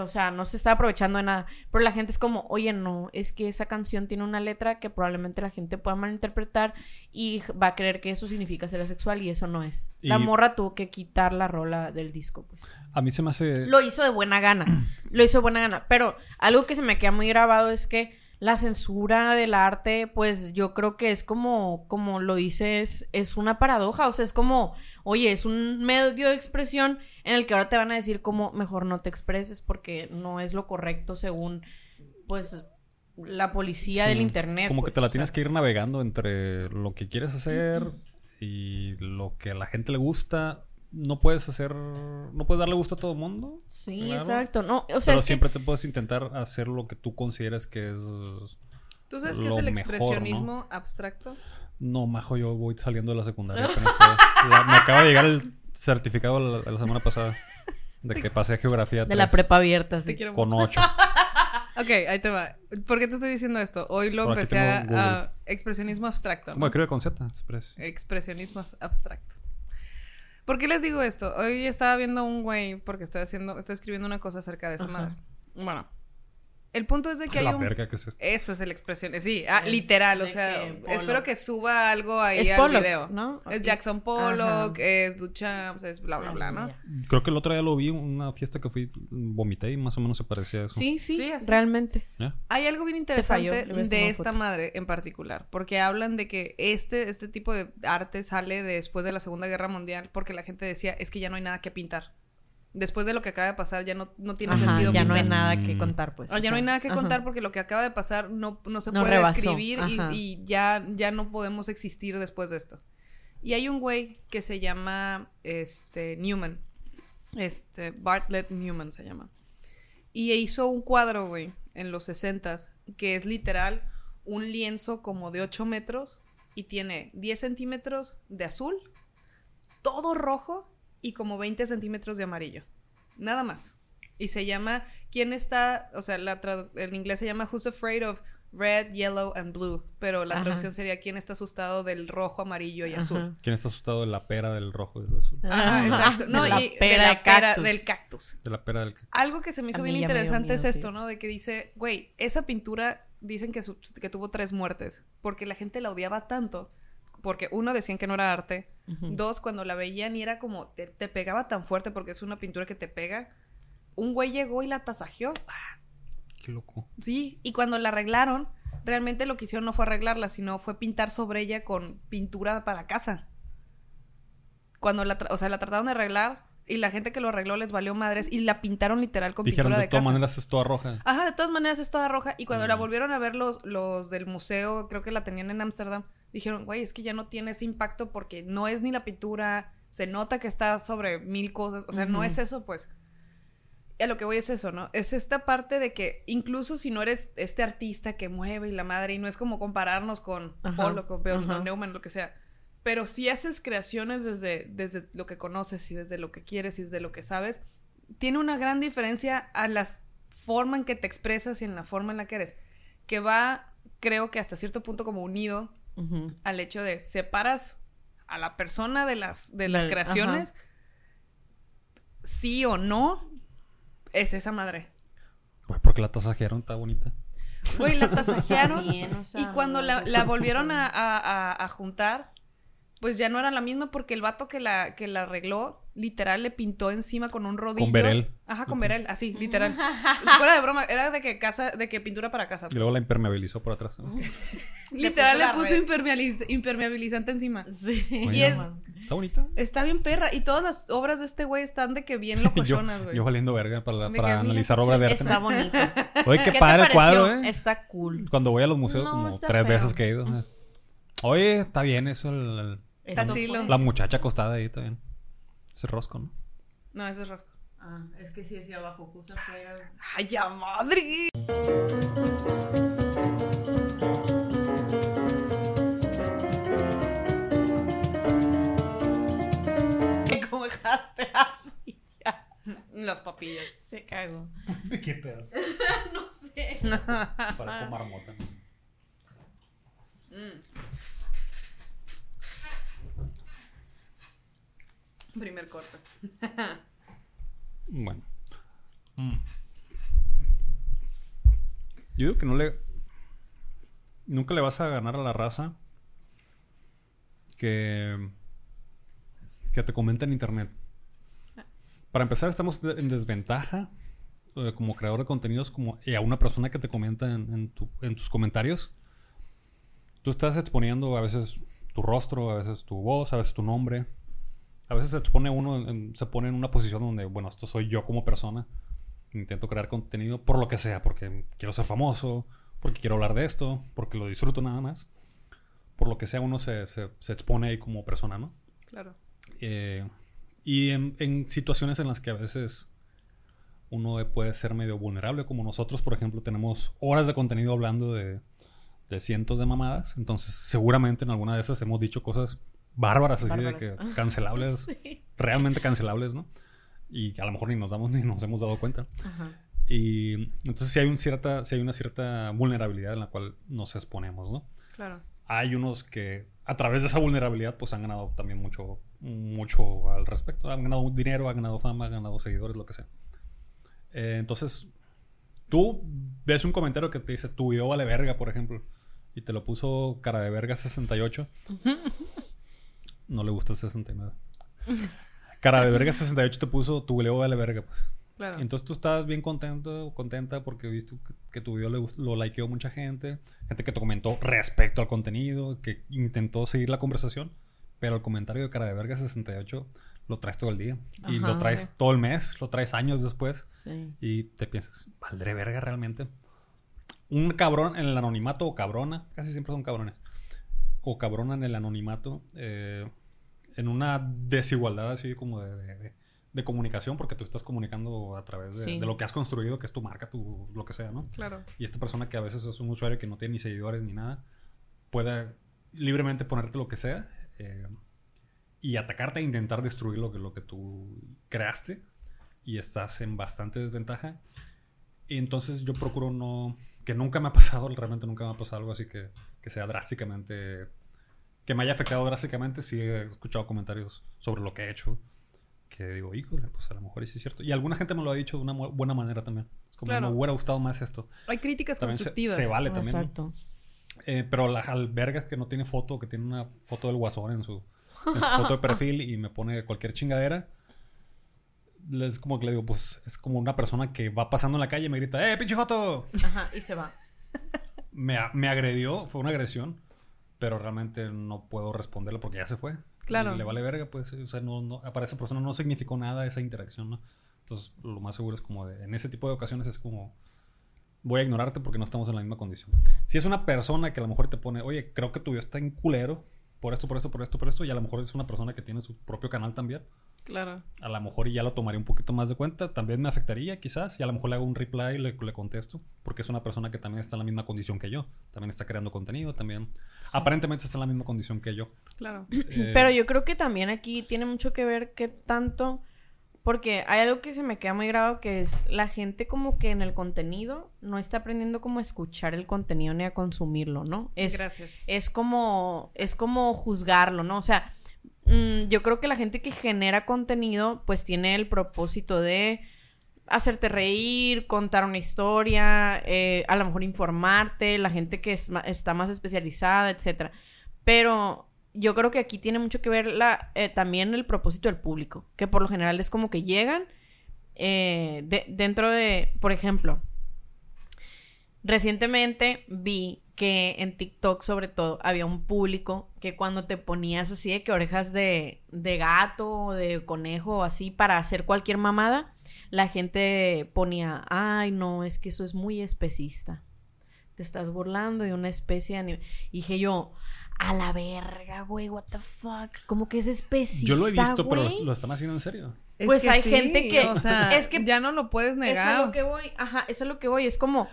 o sea, no se estaba aprovechando de nada. Pero la gente es como, oye, no, es que esa canción tiene una letra que probablemente la gente pueda malinterpretar y va a creer que eso significa ser asexual y eso no es. La morra tuvo que quitar la rola del disco, pues. A mí se me hace. Lo hizo de buena gana. Lo hizo de buena gana. Pero algo que se me queda muy grabado es que la censura del arte, pues yo creo que es como, como lo dices, es una paradoja. O sea, es como, oye, es un medio de expresión en el que ahora te van a decir como mejor no te expreses porque no es lo correcto según, pues, la policía Sí, del internet. Como que pues, te la tienes sea. que ir navegando entre lo que quieres hacer y lo que a la gente le gusta. No puedes hacer. No puedes darle gusto a todo el mundo. Sí, claro. exacto. No, o sea, pero es que- siempre te puedes intentar hacer lo que tú consideres que es. ¿Tú sabes qué es el mejor, expresionismo abstracto? No, majo, yo voy saliendo de la secundaria. [LAUGHS] la- me acaba de llegar el certificado la, la semana pasada de que pasé a geografía de la 3 prepa abierta, sí. Con mucho. 8. [LAUGHS] Ok, ahí te va. ¿Por qué te estoy diciendo esto? Hoy lo Por empecé a, expresionismo abstracto. ¿no? Bueno, creo que con Z. Express. Expresionismo ab- abstracto. ¿Por qué les digo esto? Hoy estaba viendo un güey porque estoy haciendo, estoy escribiendo una cosa acerca de esa Ajá. madre. Bueno, el punto es de que hay La un verga que es esto. Eso es el expresión. Sí, ah, Es literal, o sea, espero que suba algo ahí Es al Pollock, video. ¿no? Es. Jackson Pollock, Ajá. es Duchamp, es bla bla bla, ¿no? Creo que el otro día lo vi en una fiesta que fui, vomité y más o menos se parecía a eso. Sí, sí, realmente. ¿Ya? Hay algo bien interesante de esta foto. madre en particular, porque hablan de que este, este tipo de arte sale después de la Segunda Guerra Mundial, porque la gente decía, es que ya no hay nada que pintar. Después de lo que acaba de pasar, ya no, no tiene Ajá, sentido ya no hay nada que Mm. contar, pues. O o ya no hay nada que ajá. contar porque lo que acaba de pasar no, no se No puede rebasó, escribir y, ajá. y ya, ya no podemos existir después de esto. Y hay un güey que se llama este, Newman. Este, Bartlett Newman se llama. Y hizo un cuadro, güey, en los 60 que es literal un lienzo como de 8 metros y tiene 10 centímetros de azul, todo rojo y como 20 centímetros de amarillo. Nada más. Y se llama, ¿quién está? O sea, la en inglés se llama Who's Afraid of red, yellow and blue, pero la Ajá. traducción sería quién está asustado del rojo, amarillo y azul. Ajá. ¿Quién está asustado de la pera, del rojo y del azul? Ajá, exacto. No, De la y de pera la pera cactus. del cactus. De la pera del... Algo que se me hizo bien interesante es esto. ¿no? De que dice, güey, esa pintura dicen que, su- que tuvo tres muertes, porque la gente la odiaba tanto, porque uno decían que no era arte, Dos cuando la veían y era como, te, te pegaba tan fuerte porque es una pintura que te pega, un güey llegó y la tasajeó, Qué loco. sí, y cuando la arreglaron, realmente lo que hicieron no fue arreglarla, sino fue pintar sobre ella con pintura para casa. Cuando la, tra- o sea, la trataron de arreglar y la gente que lo arregló les valió madres y la pintaron literal con Dijeron, pintura de de todas casa. maneras es toda roja. Ajá, de todas maneras es toda roja. Y cuando la Mm. volvieron a ver los, los del museo, creo que la tenían en Ámsterdam, dijeron, güey, es que ya no tiene ese impacto porque no es ni la pintura, se nota que está sobre mil cosas, o sea, no Ujú. es eso, pues. A lo que voy es eso, ¿no? Es esta parte de que incluso si no eres este artista que mueve y la madre, y no es como compararnos con Ajá, Paul o con o Neumann, lo que sea, pero si haces creaciones desde, desde lo que conoces y desde lo que quieres y desde lo que sabes, tiene una gran diferencia a la forma en que te expresas y en la forma en la que eres, que va, creo que hasta cierto punto como unido Al hecho de separas a la persona de las, de las creaciones, sí o no, es esa madre. Pues porque la tasajearon, está bonita. Güey, la [LAUGHS] tasajearon Bien, o sea, y cuando no- la, la volvieron a, a- a- a juntar, pues ya no era la misma porque el vato que la, que la arregló, literal, le pintó encima con un rodillo. Con Berel. Ajá, con Berel, así, literal. [LAUGHS] Fuera de broma, era de que casa, de que pintura para casa. Y luego la impermeabilizó por atrás. ¿no? [LAUGHS] Literal Le puso impermeabiliz- impermeabilizante encima. Sí. Oye, Y es- Está bonita. Está bien perra. Y todas las obras de este güey están de que bien [LAUGHS] locochonas, yo, güey. yo valiendo verga para, para analizar qué obra de arte. Está bonito. Oye, qué, padre el cuadro? ¿eh? Está cool. Cuando voy a los museos, No, como tres feo. veces que he ido. ¿eh? Oye, está bien eso. el- el- Eso la muchacha acostada ahí, está bien. Ese rosco, ¿no? No, ese es rosco. Ah, es que sí decía abajo, justo afuera. ¡Ay, ya madre! [LAUGHS] ¿Cómo dejaste así? Las papillas. Se cagó. [LAUGHS] ¿De qué pedo? [LAUGHS] No sé. Para marmota. Primer corte. Bueno. Mm. Yo digo que no le. Nunca le vas a ganar a la raza que. que te comenta en internet. Para empezar, estamos de- en desventaja eh, como creador de contenidos como, y a una persona que te comenta en, en tu- en tus comentarios. Tú estás exponiendo a veces tu rostro, a veces tu voz, a veces tu nombre. A veces se expone uno, en- se pone en una posición donde, bueno, esto soy yo como persona. Intento crear contenido por lo que sea, porque quiero ser famoso, porque quiero hablar de esto, porque lo disfruto nada más. Por lo que sea, uno se, se- se expone ahí como persona, ¿no? Claro. Eh, y en, en situaciones en las que a veces uno puede ser medio vulnerable, como nosotros, por ejemplo, tenemos horas de contenido hablando de, de cientos de mamadas. Entonces, seguramente en alguna de esas hemos dicho cosas bárbaras, así Bárbaras. de que [LAUGHS] cancelables, realmente cancelables, ¿no? Y a lo mejor ni nos damos ni nos hemos dado cuenta. Ajá. Y entonces sí hay, un cierta, sí hay una cierta vulnerabilidad en la cual nos exponemos, ¿no? Claro. hay unos que a través de esa vulnerabilidad pues han ganado también mucho mucho al respecto han ganado dinero han ganado fama han ganado seguidores lo que sea Eh, entonces tú ves un comentario que te dice tu video vale verga por ejemplo y te lo puso cara de verga 68 no le gusta el 69 cara de verga 68 te puso tu video vale verga pues Claro. entonces tú estás bien contento, contenta porque viste que, que tu video le lo likeó mucha gente, gente que te comentó respecto al contenido, que intentó seguir la conversación, pero el comentario de cara de verga 68 lo traes todo el día y lo traes sí. todo el mes, lo traes años después Sí. y te piensas, ¿valdré verga realmente? Un cabrón en el anonimato o cabrona, casi siempre son cabrones, o cabrona en el anonimato, eh, en una desigualdad así como de, de- de- de comunicación, porque tú estás comunicando a través de, Sí. de lo que has construido, que es tu marca, tu, lo que sea, ¿no? Claro. Y esta persona que a veces es un usuario que no tiene ni seguidores ni nada, puede libremente ponerte lo que sea eh, y atacarte e intentar destruir lo que, lo que tú creaste y estás en bastante desventaja. Y entonces yo procuro no que nunca me ha [LAUGHS] pasado, realmente nunca me ha pasado algo así que, que sea drásticamente, que me haya afectado drásticamente. Sí he escuchado comentarios sobre lo que he hecho, que digo, híjole, pues a lo mejor sí es cierto. Y alguna gente me lo ha dicho de una buena manera también. Es como, Claro. me hubiera gustado más esto. Hay críticas También se, constructivas. se vale también. Exacto. Eh, pero la alberga que no tiene foto, que tiene una foto del guasón en su, en su foto de perfil y me pone cualquier chingadera. Es como que le digo, pues es como una persona que va pasando en la calle y me grita, ¡eh, pinche foto! Ajá, y se va. [LAUGHS] Me, me agredió, fue una agresión, pero realmente no puedo responderle porque ya se fue. Claro. Y le vale verga, pues, o sea, no, no- para esa persona no significó nada esa interacción, ¿no? Entonces, lo más seguro es como de, en ese tipo de ocasiones es como, voy a ignorarte porque no estamos en la misma condición. Si es una persona que a lo mejor te pone, oye, creo que tu video está en culero, por esto, por esto, por esto, por esto, y a lo mejor es una persona que tiene su propio canal también, Claro. a lo mejor ya lo tomaría un poquito más de cuenta, también me afectaría quizás, y a lo mejor le hago un reply y le, le contesto, porque es una persona que también está en la misma condición que yo, también está creando contenido, también, aparentemente está en la misma condición que yo. Claro. Eh, Pero yo creo que también aquí tiene mucho que ver qué tanto. Porque hay algo que se me queda muy grabado que es la gente como que en el contenido no está aprendiendo como a escuchar el contenido ni a consumirlo, ¿no? Es, Gracias. es como, es como juzgarlo, ¿no? O sea, mm, yo creo que la gente que genera contenido, pues tiene el propósito de hacerte reír, contar una historia, eh, a lo mejor informarte, la gente que es está más especializada, etcétera. Pero yo creo que aquí tiene mucho que ver la, eh, también el propósito del público, que por lo general es como que llegan eh, de- dentro de, por ejemplo, Recientemente vi que en TikTok, sobre todo, había un público que cuando te ponías así de que orejas de, de gato o de conejo o así para hacer cualquier mamada, la gente ponía, ay, no, es que eso es muy especista. Te estás burlando de una especie de. Y dije yo, a la verga, güey, what the fuck. Como que es especista. yo lo he visto, pero lo, lo están haciendo en serio. Es Pues hay sí, gente que- O sea, es que- ya no lo puedes Es negar. a lo que voy, ajá, eso es a lo que voy. Es como,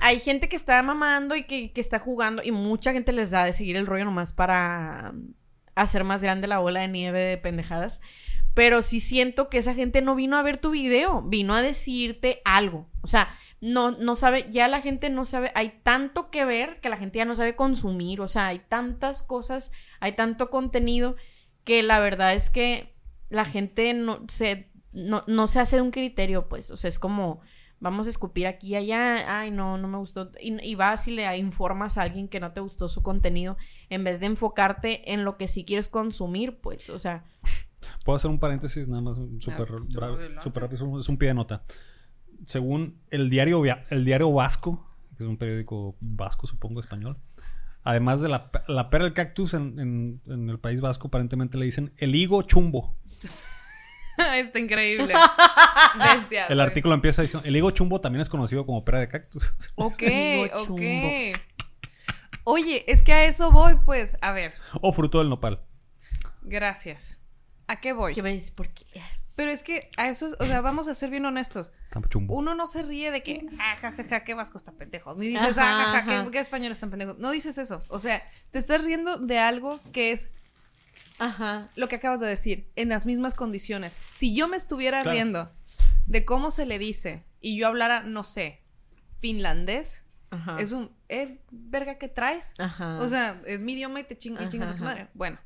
hay gente que está mamando y que, que está jugando y mucha gente les da de seguir el rollo nomás para hacer más grande la bola de nieve de pendejadas. Pero sí siento que esa gente no vino a ver tu video, vino a decirte algo. O sea, no, no sabe, ya la gente no sabe, hay tanto que ver que la gente ya no sabe consumir. O sea, hay tantas cosas, hay tanto contenido que la verdad es que la gente no se, no, no se hace de un criterio, pues. O sea, es como, vamos a escupir aquí y allá, ay, no, no me gustó. Y, y vas y le informas a alguien que no te gustó su contenido, en vez de enfocarte en lo que sí quieres consumir, pues. O sea, Puedo hacer un paréntesis nada más, un súper Ah, bravo- adelante. súper rápido, es un- es un pie de nota. Según el diario, el diario Vasco, que es un periódico vasco, supongo, español, además de la, la pera del cactus en, en- en el País Vasco, aparentemente le dicen el higo chumbo. [LAUGHS] Está increíble. [LAUGHS] Bestia. El güey. artículo empieza diciendo, el higo chumbo también es conocido como pera de cactus. [LAUGHS] Ok, Higo ok. chumbo. Oye, es que a eso voy, pues. A ver, o fruto del nopal. gracias. ¿A qué voy? ¿qué ves? Porque Pero es que a eso, o sea, vamos a ser bien honestos. Uno no se ríe de que, ah, ja, ja, ja, qué vasco están pendejos. Ni dices, Ajá, ah, ja, qué, qué español están pendejos. No dices eso. O sea, te estás riendo de algo que es Ajá. lo que acabas de decir, en las mismas condiciones. Si yo me estuviera Claro. riendo de cómo se le dice y yo hablara, no sé, finlandés, Ajá. es un, eh, verga, ¿qué traes? Ajá. O sea, es mi idioma y te ching- y Ajá, chingas a tu madre. Bueno.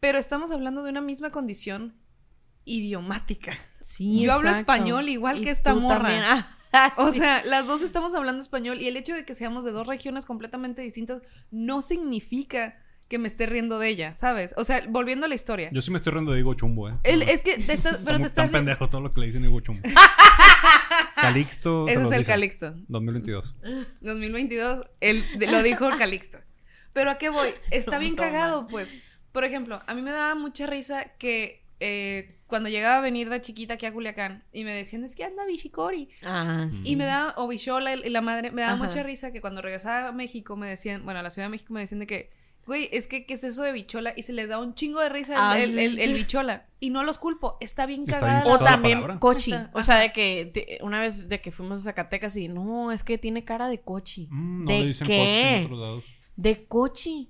Pero estamos hablando de una misma condición idiomática. Sí, yo hablo español igual Y que esta morra. también. [LAUGHS] Ah, O sí. sea, las dos estamos hablando español y el hecho de que seamos de dos regiones completamente distintas no significa que me esté riendo de ella, ¿sabes? O sea, volviendo a la historia. Yo sí me estoy riendo de higo chumbo, ¿eh? El- es que te estás, pero te estás tan pendejo todo lo que le dicen higo chumbo. [LAUGHS] Calixto. se Ese los es el dice. Calixto. 2022. 2022, él lo dijo el Calixto. Pero a qué voy? [LAUGHS] Está bien cagado, pues. Por ejemplo, a mí me daba mucha risa que eh, cuando llegaba a venir de chiquita aquí a Culiacán y me decían, es que anda Bichicori. Ah, sí. Y me daba, o Bichola y la madre, me daba Ajá. mucha risa que cuando regresaba a México me decían, bueno, a la Ciudad de México me decían de que, güey, es que, ¿qué es eso de Bichola? Y se les daba un chingo de risa el, Ah, el, sí, el- el sí. Bichola. Y no los culpo, está bien cagada. O también cochi. Está- O sea, de que de- una vez de que fuimos a Zacatecas y no, es que tiene cara de cochi. Mm, no ¿De le dicen qué? coche en otros lados. De cochi.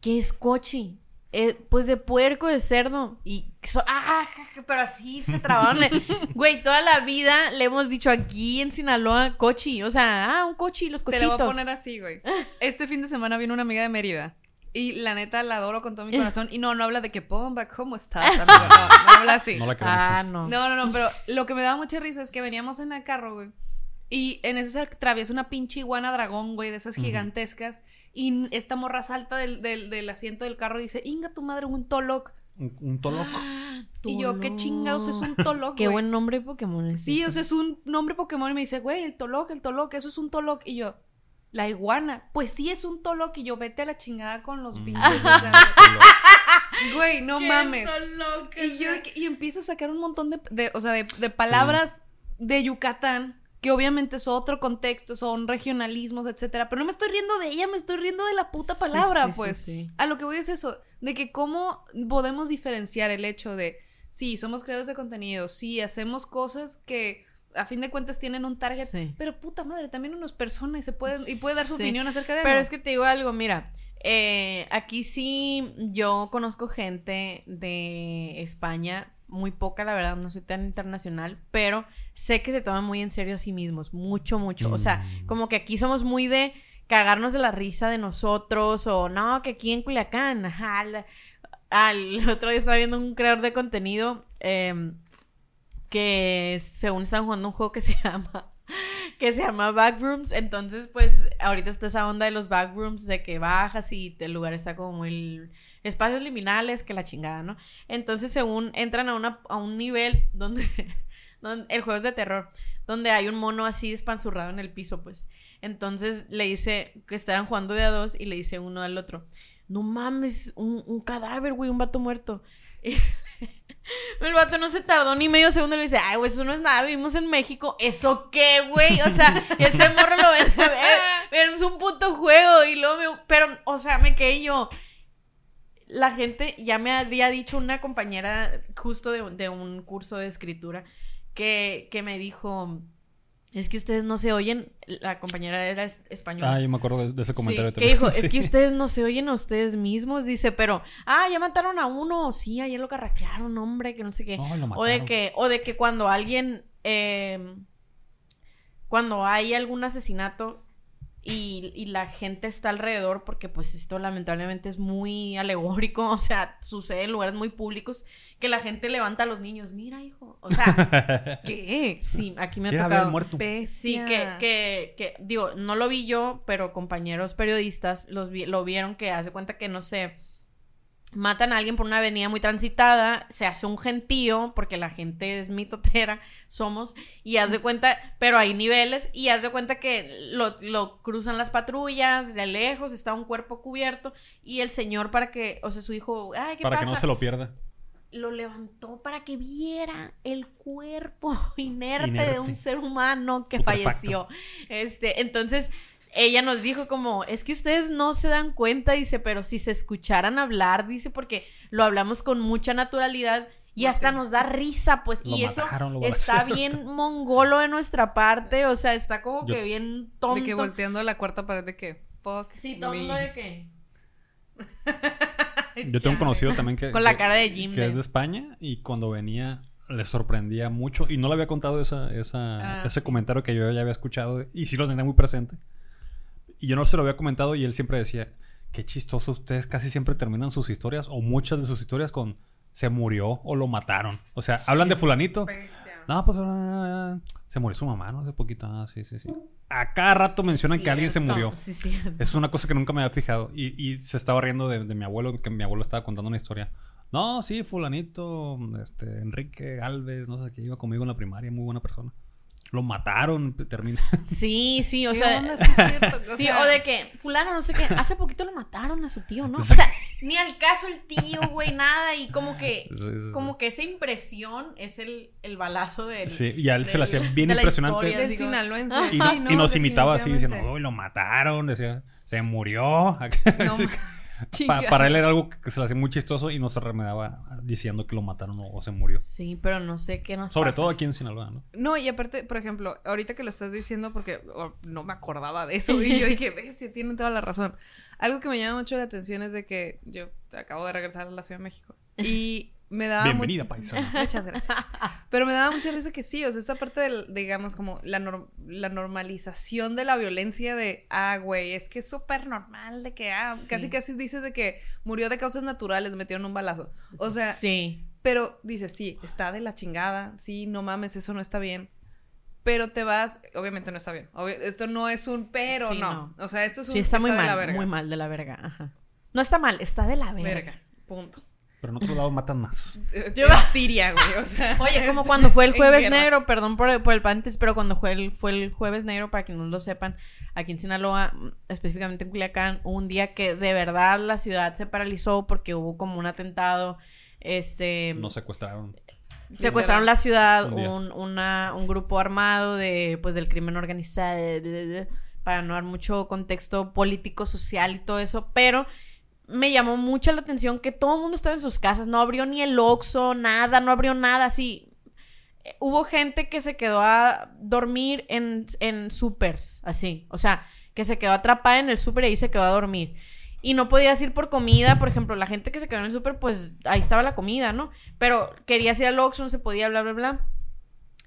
¿Qué es cochi? Eh, pues de puerco, de cerdo. Y, so- ah, ja, pero así se trabaron. [LAUGHS] Güey, toda la vida le hemos dicho aquí en Sinaloa cochi. O sea, ah, un cochi, los Te cochitos. lo voy a poner así, güey. Este fin de semana vino una amiga de Mérida. Y la neta la adoro con todo mi corazón. Y no, no habla de que bomba, ¿cómo estás? amigo? No, no habla así. No la queremos. Ah, pues. no. No, no, no, pero lo que me daba mucha risa es que veníamos en el carro, güey. Y en eso se atraviesa una pinche iguana dragón, güey, de esas gigantescas. Y esta morra salta del, del, del asiento del carro y dice, Inga tu madre, un toloc. Un, un toloc. [GASPS] Y yo, ¿qué chingados es un [GASPS] toloc, Qué buen nombre Pokémon es Sí, ese. o sea, es un nombre Pokémon y me dice, güey, el Toloc, el Toloc, eso es un Toloc. Y yo, la iguana, pues sí es un Toloc. Y yo, vete a la chingada con los Mm. pinches. [LAUGHS] güey, no Qué mames. Y yo, y empieza a sacar un montón de, de- o sea, de, de palabras de Yucatán, que obviamente es otro contexto, son regionalismos, etcétera. Pero no me estoy riendo de ella, me estoy riendo de la puta palabra, sí, sí, pues. sí. A lo que voy es eso, de que cómo podemos diferenciar el hecho de, sí, somos creadores de contenido, sí, hacemos cosas que a fin de cuentas tienen un target, Sí. pero puta madre, también uno es persona y se puede, y puede dar su Sí. opinión acerca de Pero algo. es que te digo algo, mira, eh, aquí sí yo conozco gente de España, muy poca la verdad, no soy tan internacional, pero sé que se toman muy en serio a sí mismos, mucho, mucho. O sea, Mm. como que aquí somos muy de cagarnos de la risa de nosotros, o no, que aquí en Culiacán, ajá, la- al [LAUGHS] otro día estaba viendo un creador de contenido em, que según están jugando un juego que se [LAUGHS] llama que se llama Backrooms, entonces pues ahorita está esa onda de los backrooms de que bajas y el lugar está como muy espacios liminales que la chingada, ¿no? Entonces según entran a una a un nivel donde, [LAUGHS] donde el juego es de terror, donde hay un mono así despanzurrado en el piso, pues. Entonces le dice que estaban jugando de a dos y le dice uno al otro, "No mames, un, un cadáver, güey, un vato muerto." Y [LAUGHS] el vato no se tardó ni medio segundo y le dice, ay, güey, eso no es nada, vivimos en México. ¿Eso qué, güey? O sea, [LAUGHS] ese morro lo ven, ven- es un puto juego. Y luego me, pero, o sea, me quedé yo. La gente, ya me había dicho una compañera justo de, de un curso de escritura que, que me dijo, es que ustedes no se oyen, la compañera era es- española. Ah, yo me acuerdo de, de ese comentario. Sí, que dijo, es [LAUGHS] que ustedes no se oyen a ustedes mismos, dice, pero, ah, ya mataron a uno, sí, ayer lo carraquearon, hombre, que no sé qué. No, lo o de que, o de que cuando alguien, eh, cuando hay algún asesinato y, y la gente está alrededor, porque pues esto lamentablemente es muy alegórico, [LAUGHS] o sea, sucede en lugares muy públicos, que la gente levanta a los niños, mira, hijo, o sea, [LAUGHS] ¿Qué? sí, aquí me ha tocado. muerto. Sí, que, que, que, digo, no lo vi yo, pero compañeros periodistas los vi- lo vieron que hace cuenta que, no sé, matan a alguien por una avenida muy transitada, se hace un gentío, porque la gente es mitotera, [LAUGHS] somos, y haz de cuenta, pero hay niveles, y haz de cuenta que lo, lo cruzan las patrullas, de lejos está un cuerpo cubierto, y el señor para que, o sea, su hijo, ay, ¿qué Para pasa? que no se lo pierda. lo levantó para que viera el cuerpo [LAUGHS] inerte, de un ser humano que Putrefacto. falleció. Este, entonces ella nos dijo como, es que ustedes no se dan cuenta, dice, pero si se escucharan hablar, dice, porque lo hablamos con mucha naturalidad y hasta nos da risa, pues, Lo y eso mataron, está bien mongolo de nuestra parte, o sea, está como Yo- que bien tonto. De que volteando la cuarta pared de que, fuck Sí, me. tonto de que... [LAUGHS] Yo tengo un conocido también que... Con la cara de Jim. que de- es de España y cuando venía le sorprendía mucho y no le había contado esa, esa- Ah, ese sí. comentario que yo ya había escuchado y sí lo tenía muy presente. Y yo no se lo había comentado y él siempre decía, qué chistoso, ustedes casi siempre terminan sus historias o muchas de sus historias con se murió o lo mataron. O sea, hablan de fulanito. No, pues ah, se murió su mamá, ¿no? Hace poquito. Ah, sí, sí, sí. A cada rato mencionan que alguien se murió. Sí, cierto. Es una cosa que nunca me había fijado. Y, y se estaba riendo de, de mi abuelo, que mi abuelo estaba contando una historia. No, sí, fulanito, este, Enrique Alves, no sé qué, iba conmigo en la primaria, muy buena persona. Lo mataron, termina. Sí, sí, o ¿Qué sea, onda? Sí, cierto. O [LAUGHS] sí, sea, o de que fulano no sé qué, hace poquito lo mataron a su tío, ¿no? O sea, ni al caso el tío, güey, nada y como que Sí, sí, sí. como que esa impresión es el, el balazo del Sí, y a él se le hacía bien de la impresionante. historia, Del digo. sinaloense. Ajá. Y, Sí, y nos no, imitaba así diciendo, uy, lo mataron, decía, se murió. [LAUGHS] No. [LAUGHS] Pa- para él era algo que se le hacía muy chistoso y no se remedaba diciendo que lo mataron o, o se murió. Sí, pero no sé qué nos Sobre pasa. todo aquí en Sinaloa, ¿no? No, y aparte, por ejemplo, ahorita que lo estás diciendo, porque oh, no me acordaba de eso, y [LAUGHS] yo dije, bestia, tienen toda la razón. algo que me llama mucho la atención es de que yo acabo de regresar a la Ciudad de México y [LAUGHS] me daba Bienvenida, paisana. [LAUGHS] Muchas gracias. Pero me daba mucha risa que sí, o sea, esta parte del, digamos, como la, nor- la normalización de la violencia de, ah, güey, es que es súper normal de que, ah, Sí. casi casi dices de que murió de causas naturales, le metieron un balazo. O sea, sí. pero dices, sí, está de la chingada, sí, no mames, eso no está bien. Pero te vas, obviamente no está bien. obvio- esto no es un pero, Sí, no. O sea, esto es un Sí, está muy de la mal, verga. muy mal de la verga. Ajá. No está mal, está de la verga. Verga. Punto. Pero en otros lados matan más. [LAUGHS] Yo- En Siria, güey. O sea. Oye, como cuando fue el jueves negro, perdón por, por el paréntesis, pero cuando fue el, fue el jueves negro, para que no lo sepan, aquí en Sinaloa, específicamente en Culiacán, hubo un día que de verdad la ciudad se paralizó porque hubo como un atentado, este... Nos secuestraron. Secuestraron la ciudad, Un un, una- un grupo armado de, pues, del crimen organizado, de- de- de- para no dar mucho contexto político, social y todo eso, pero me llamó mucho la atención que todo el mundo estaba en sus casas, no abrió ni el Oxxo, nada, no abrió nada, así. Eh, Hubo gente que se quedó a dormir en, en supers, así, o sea, que se quedó atrapada en el súper y ahí se quedó a dormir. Y no podías ir por comida, por ejemplo, la gente que se quedó en el súper, pues ahí estaba la comida, ¿no? Pero querías ir al Oxxo, no se podía, bla, bla, bla.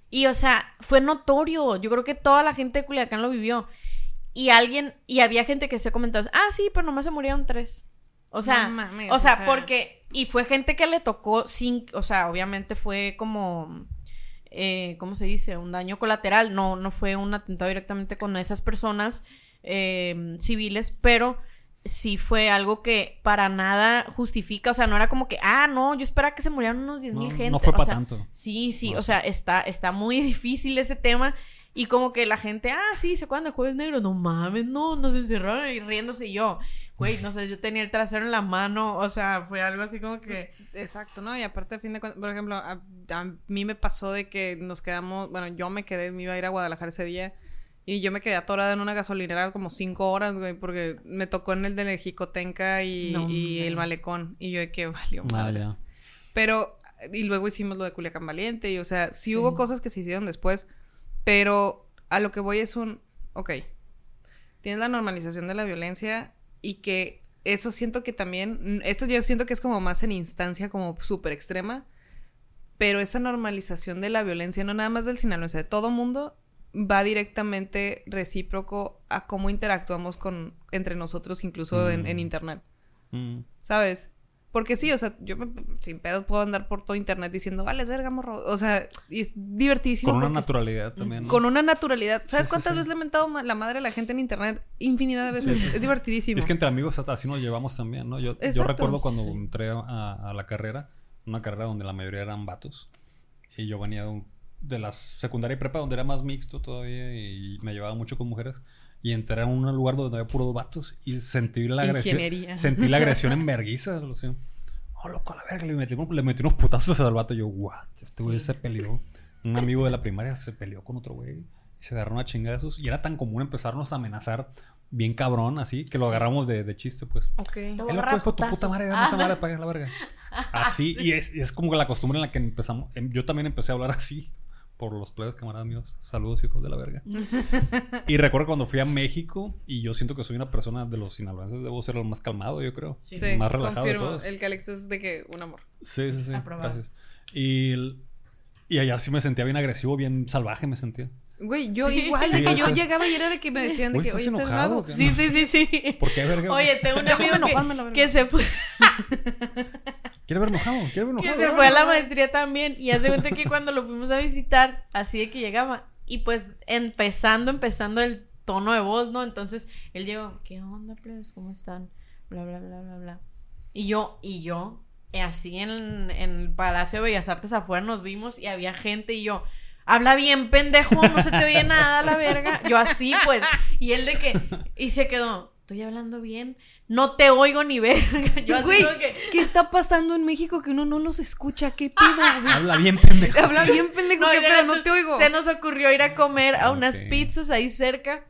Y, o sea, fue notorio. Yo creo que toda la gente de Culiacán lo vivió. Y alguien, y había gente que se comentó, ah, sí, pero nomás se murieron tres. O sea, No mames, o sea, o sea. porque, y fue gente que le tocó sin, o sea, obviamente fue como, eh, ¿cómo se dice? Un daño colateral. No, no fue un atentado directamente con esas personas eh, civiles, pero sí fue algo que para nada justifica, o sea, no era como que, ah, no, yo esperaba que se murieran unos 10 mil No, gente. no fue o para sea, tanto. Sí, sí, No, o sea, está, está muy [LAUGHS] difícil ese tema. Y como que la gente, ah, sí, ¿se acuerdan del jueves negro? No mames, no, nos encerraron y riéndose y yo. Güey, no sé, yo tenía el trasero en la mano, o sea, fue algo así como que... Exacto, ¿no? Y aparte, a fin de cuentas, por ejemplo, a, a mí me pasó de que nos quedamos, bueno, yo me quedé, me iba a ir a Guadalajara ese día y yo me quedé atorada en una gasolinera como cinco horas, güey, porque me tocó en el de Jicotenca y, No, y hombre. el malecón y yo de que valió Ah, madres. ya. Pero, y luego hicimos lo de Culiacán Valiente y, o sea, sí, hubo cosas que se hicieron después, pero a lo que voy es un, ok, tienes la normalización de la violencia y que eso siento que también, esto yo siento que es como más en instancia como súper extrema, pero esa normalización de la violencia, no nada más del sinaloense, de todo mundo, va directamente recíproco a cómo interactuamos con, entre nosotros, incluso en, en internet. Mm. ¿Sabes? Porque sí, o sea, yo me- sin pedo puedo andar por todo internet diciendo, vale, es verga, morro. O sea, y es divertísimo. Con una naturalidad también. ¿no? Con una naturalidad. ¿Sabes sí, cuántas sí. veces le he mentado la madre a la gente en internet? Infinidad de veces. Es divertidísimo. Es que entre amigos así nos llevamos también, ¿no? Yo, yo recuerdo cuando entré a, a la carrera, una carrera donde la mayoría eran vatos. Y yo venía de, un- de la secundaria y prepa donde era más mixto todavía y me llevaba mucho con mujeres. Y entré a un lugar donde había puros vatos y sentí la agresión. Ingeniería. Sentí la agresión en [LAUGHS] vergüenza. Oh, loco, a la verga. Le metí, le metí unos putazos al vato. Y yo, what? Este güey se peleó. Un amigo de la primaria se peleó con otro güey. Y se agarraron a chingazos. Y era tan común empezarnos a amenazar bien cabrón, así, que lo agarramos de, de chiste, pues. Ok. A hijo de tu puta madre, dame esa Ah. madre para la verga. [LAUGHS] Así, y es, y es como que la costumbre en la que empezamos. em, Yo también empecé a hablar así por los plebes camaradas míos. Saludos, hijos de la verga. [LAUGHS] y recuerdo cuando fui a México, y yo siento que soy una persona de los sinaloenses, debo ser el más calmado, yo creo. Sí. Sí, más relajado de confirmo. todos. El Calixto es de que un amor. Sí, sí, sí. Aprobado. Gracias. Y, y allá sí me sentía bien agresivo, bien salvaje me sentía. Güey, yo Sí. igual, de Sí, que yo llegaba y era de que me decían de que, ¿estás oye, ¿estás enojado? Sí, sí, sí, sí. ¿Por qué, verga? Oye, tengo un [LAUGHS] amigo enojarme, la que, que se fue, ¿Quiere ver enojado? ¿Quiere ver que enojado? se Verga, fue a la maestría también. Y hace cuenta que cuando lo fuimos a visitar, así de que llegaba. Y pues empezando, empezando el tono de voz, ¿no? Entonces él llegó, ¿qué onda, plebes? ¿Cómo están? Bla, bla, bla, bla, bla. Y yo, y yo, eh, así en, en el Palacio de Bellas Artes afuera nos vimos y había gente y yo, habla bien, pendejo, no se te oye nada, la verga. Yo así, pues. Y él de que, y se quedó, estoy hablando bien, no te oigo ni verga. Yo así Güey, como que, ¿qué está pasando en México que uno no los escucha? ¿Qué pido, güey? [LAUGHS] Habla bien, pendejo. Habla bien, pendejo, No, ¿qué y pedo? te oigo. Se nos ocurrió ir a comer a unas pizzas ahí cerca.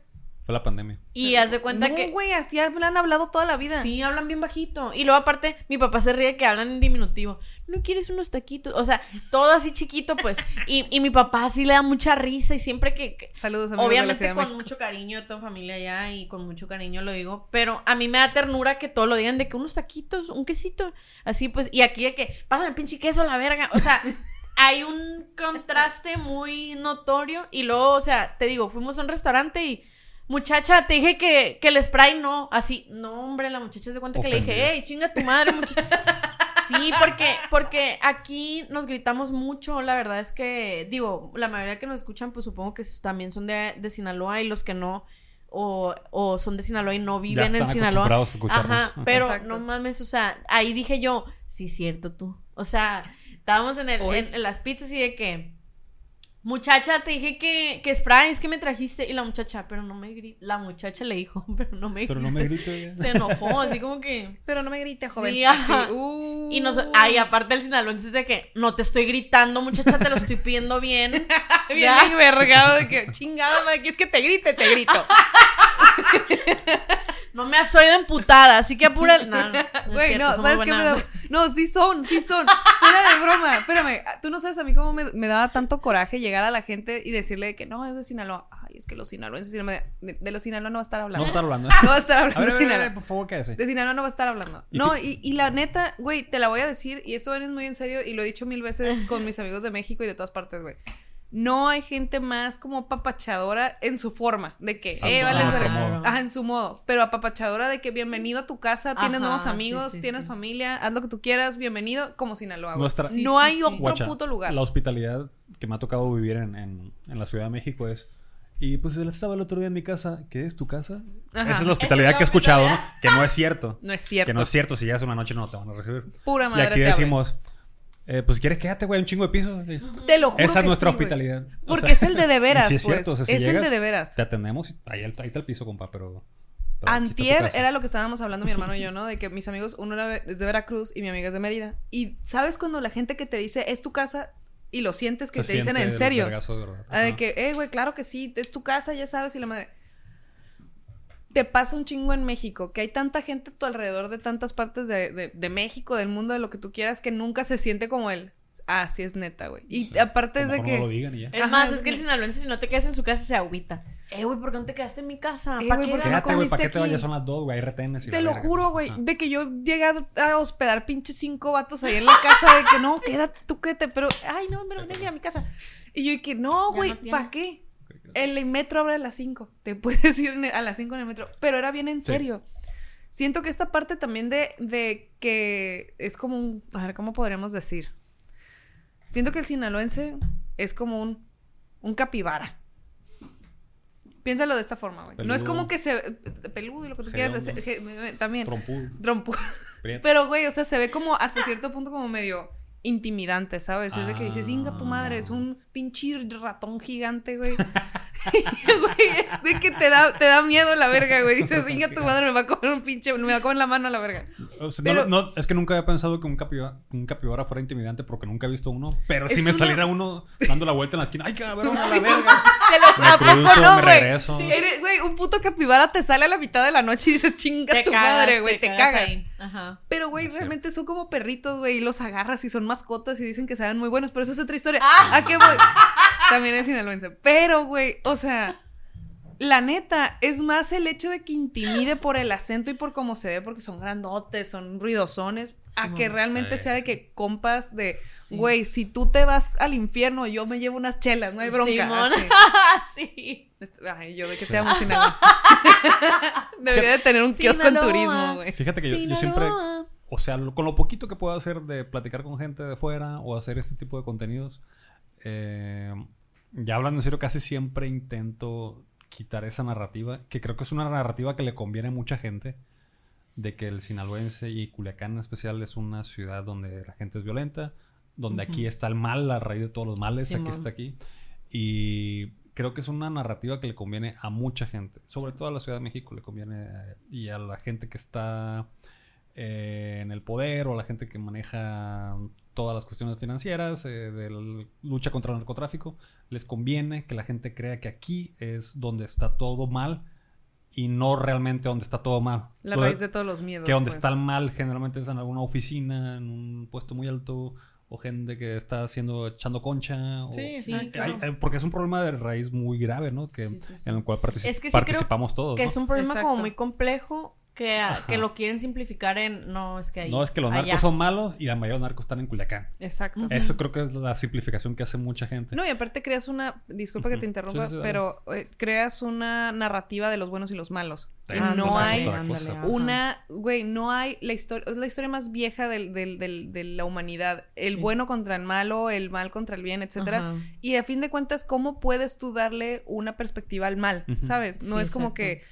Fue la pandemia. Y haz de cuenta no, que. güey, así me han hablado toda la vida. Sí, hablan bien bajito. Y luego, aparte, mi papá se ríe que hablan en diminutivo. ¿No quieres unos taquitos? O sea, todo así chiquito, pues. Y, y mi papá sí le da mucha risa y siempre que. que- Saludos, amigos de la Obviamente de con México. mucho cariño de toda familia allá y con mucho cariño lo digo, pero a mí me da ternura que todo lo digan de que unos taquitos, un quesito, así pues, y aquí de que pasan el pinche queso a la verga, o sea, [LAUGHS] hay un contraste muy notorio y luego, o sea, te digo, fuimos a un restaurante y muchacha, te dije que, que el spray no, así, no hombre, la muchacha se cuenta que le dije, hey, chinga tu madre, muchacha. [LAUGHS] Sí, porque, porque aquí nos gritamos mucho, la verdad es que, digo, la mayoría que nos escuchan, pues supongo que también son de, de Sinaloa y los que no, o, o son de Sinaloa y no viven en están Sinaloa. a. Ajá, pero Exacto. no mames, o sea, ahí dije yo, sí, cierto tú. O sea, estábamos en, el, en, en las pizzas y de que, muchacha, te dije que, que spray es que me trajiste, y la muchacha, pero no me grita, la muchacha le dijo, [LAUGHS] pero no me Pero no me grite. [LAUGHS] Se enojó, así como que... Pero no me grite, joven. Sí, ajá. Así, uh. Y nos, ay, aparte el sinaloense es de que no te estoy gritando, muchacha, te lo estoy pidiendo bien. [LAUGHS] Bien envergado de que chingada madre, que es que te grite, te grito. No me has oído emputada, así que apura el. [LAUGHS] No, Güey, no, ¿sabes qué me da? No, sí son, sí son. Fuera de broma. Espérame, tú no sabes a mí cómo me, me daba tanto coraje llegar a la gente y decirle que no, es de Sinaloa. Ay, es que los sinaloenses, de, de los Sinaloa no va a estar No hablando. estar hablando. No va a estar A hablando ver, de a ver, a Sinaloa. ver, por favor, quédese. De Sinaloa no va a estar hablando. Y No, y, y la neta, güey, te la voy a decir, y esto es muy en serio, y lo he dicho mil veces con mis amigos de México y de todas partes, güey. No hay gente más como papachadora en su forma, de que, Sí, eh, vale. Ajá, en su modo. Pero apapachadora de que bienvenido a tu casa, tienes Ajá, nuevos amigos, sí, tienes sí. familia, haz lo que tú quieras, bienvenido, como Sinaloa. Nuestra- Sí, no sí, hay sí. otro Guacha, puto lugar. La hospitalidad que me ha tocado vivir en, en- en la Ciudad de México es. Y pues él estaba el otro día en mi casa. ¿Qué es tu casa? Ajá. Esa es la hospitalidad es que he escuchado, ¿no? Que no es cierto. [LAUGHS] No es cierto. Que no es cierto. Si llegas una noche no te van a recibir. Pura Y madre aquí te habla. decimos. Eh, pues si quieres quédate, güey, un chingo de piso. [GASPS] Te lo juro Esa es nuestra sí, güey. hospitalidad. O Porque sea, es el de de [LAUGHS] veras, sí es pues. cierto. o sea, si es el de de veras. Te atendemos y ahí, ahí está el piso, compa, pero. Antier era lo que estábamos hablando mi hermano y yo, ¿no? De que mis amigos, uno era es de Veracruz y mi amiga es de Mérida. Y ¿sabes cuando la gente que te dice, es tu casa? Y lo sientes que Se te dicen en serio. de. Ah, de que, eh, güey, claro que sí, es tu casa, ya sabes, y la madre. Te pasa un chingo en México, que hay tanta gente a tu alrededor de tantas partes de, de- de México, del mundo, de lo que tú quieras, que nunca se siente como él. Ah, sí es neta, güey. Y aparte es de mejor no lo que... digan y ya. Es más, es que el que- sinaloense, si no te quedas en su casa, se agüita. Eh, güey, ¿por qué no te quedaste en mi casa? Eh, ¿Para qué ¿por qué vas no Quédate, güey, ¿para qué te vayas? Son las dos, güey, hay retenes y Te lo verga. juro, güey, de que yo llegué a, a hospedar pinches cinco vatos ahí en la casa de que no, quédate, tú quédate, pero, ay, no, pero ven a mi casa. Y yo, y que no, güey, no. ¿para qué? El metro abre a las 5. Te [LAUGHS] puedes ir a las 5 en el metro. Pero era bien en Sí. serio. Siento que esta parte también de, de que es como un. A ver, ¿cómo podríamos decir? Siento que el sinaloense es como un, un capibara. Piénsalo de esta forma, güey. No es como que se. Peludo y lo que tú quieras hacer. je- También. Trompudo. Trompo. prieto. Pero, güey, o sea, se ve como hasta cierto punto como medio intimidante, ¿sabes? Es de que dices, inga tu madre, es un pinche ratón gigante, güey. [LAUGHS] [LAUGHS] Güey, es de que te da, te da miedo la verga, güey. Dices, inga tu madre, me va a comer un pinche, me va a comer la mano a la verga. O sea, Pero- no, no, es que nunca había pensado que un capibara, un capibara fuera intimidante porque nunca he visto uno. Pero si me una- saliera uno dando la vuelta en la esquina, ¡ay, cabrón, a la verga! [LAUGHS] Te lo, Me ¿A poco cruzo, no, me güey? regreso. Eres- Güey, un puto capibara te sale a la mitad de la noche y dices, chinga Te tu cagas, madre, güey, te, cagas. ahí. Ajá. Pero, güey, No realmente son como perritos, güey, y los agarras y son mascotas y dicen que saben muy buenos, pero eso es otra historia. Ah. ¿A qué voy? También es sinaloense. Pero, güey, o sea, la neta, es más el hecho de que intimide por el acento y por cómo se ve, porque son grandotes, son ruidosones, a que realmente Sí, sea de sí. que compas de, güey, si tú te vas al infierno, yo me llevo unas chelas, no hay bronca. [LAUGHS] Sí. Este- Ay, yo de que te amo, [LAUGHS] Sinaloa. [LAUGHS] Debería de tener un kiosco en turismo, güey. Fíjate que yo, yo siempre, o sea, lo- con lo poquito que puedo hacer de platicar con gente de fuera o hacer este tipo de contenidos, eh, ya hablando en serio, casi siempre intento quitar esa narrativa, que creo que es una narrativa que le conviene a mucha gente, de que el sinaloense y Culiacán en especial es una ciudad donde la gente es violenta, donde aquí está el mal, la raíz de todos los males, aquí está aquí. Y creo que es una narrativa que le conviene a mucha gente, sobre todo a la Ciudad de México le conviene eh, y a la gente que está eh, en el poder o a la gente que maneja todas las cuestiones financieras eh, de la lucha contra el narcotráfico, les conviene que la gente crea que aquí es donde está todo mal y no realmente donde está todo mal. La Donde- raíz de todos los miedos. que donde pues. está el mal generalmente es en alguna oficina, en un puesto muy alto, o gente que está haciendo echando concha. o- Sí, Sí, exacto. claro. Hay- hay- porque es un problema de raíz muy grave, ¿no? Que, Sí, sí, sí. En el cual partici- Es que sí creo participamos todos. Que ¿no? es un problema Exacto. como muy complejo que, lo quieren simplificar en no, es que ahí. No, es que los allá. narcos son malos y la mayoría de los narcos están en Culiacán. Exacto. Eso creo que es la simplificación que hace mucha gente. No, y aparte creas una, disculpa que te interrumpa, Sí, sí, sí, pero eh, creas una narrativa de los buenos y los malos. Y Ah, no pues es hay ándale, ajá. una, güey, no hay la historia, es la historia más vieja del, del- del- de la humanidad. El Sí. bueno contra el malo, el mal contra el bien, etcétera. Ajá. Y a fin de cuentas, ¿cómo puedes tú darle una perspectiva al mal? ¿Sabes? No Sí, es como exacto. que,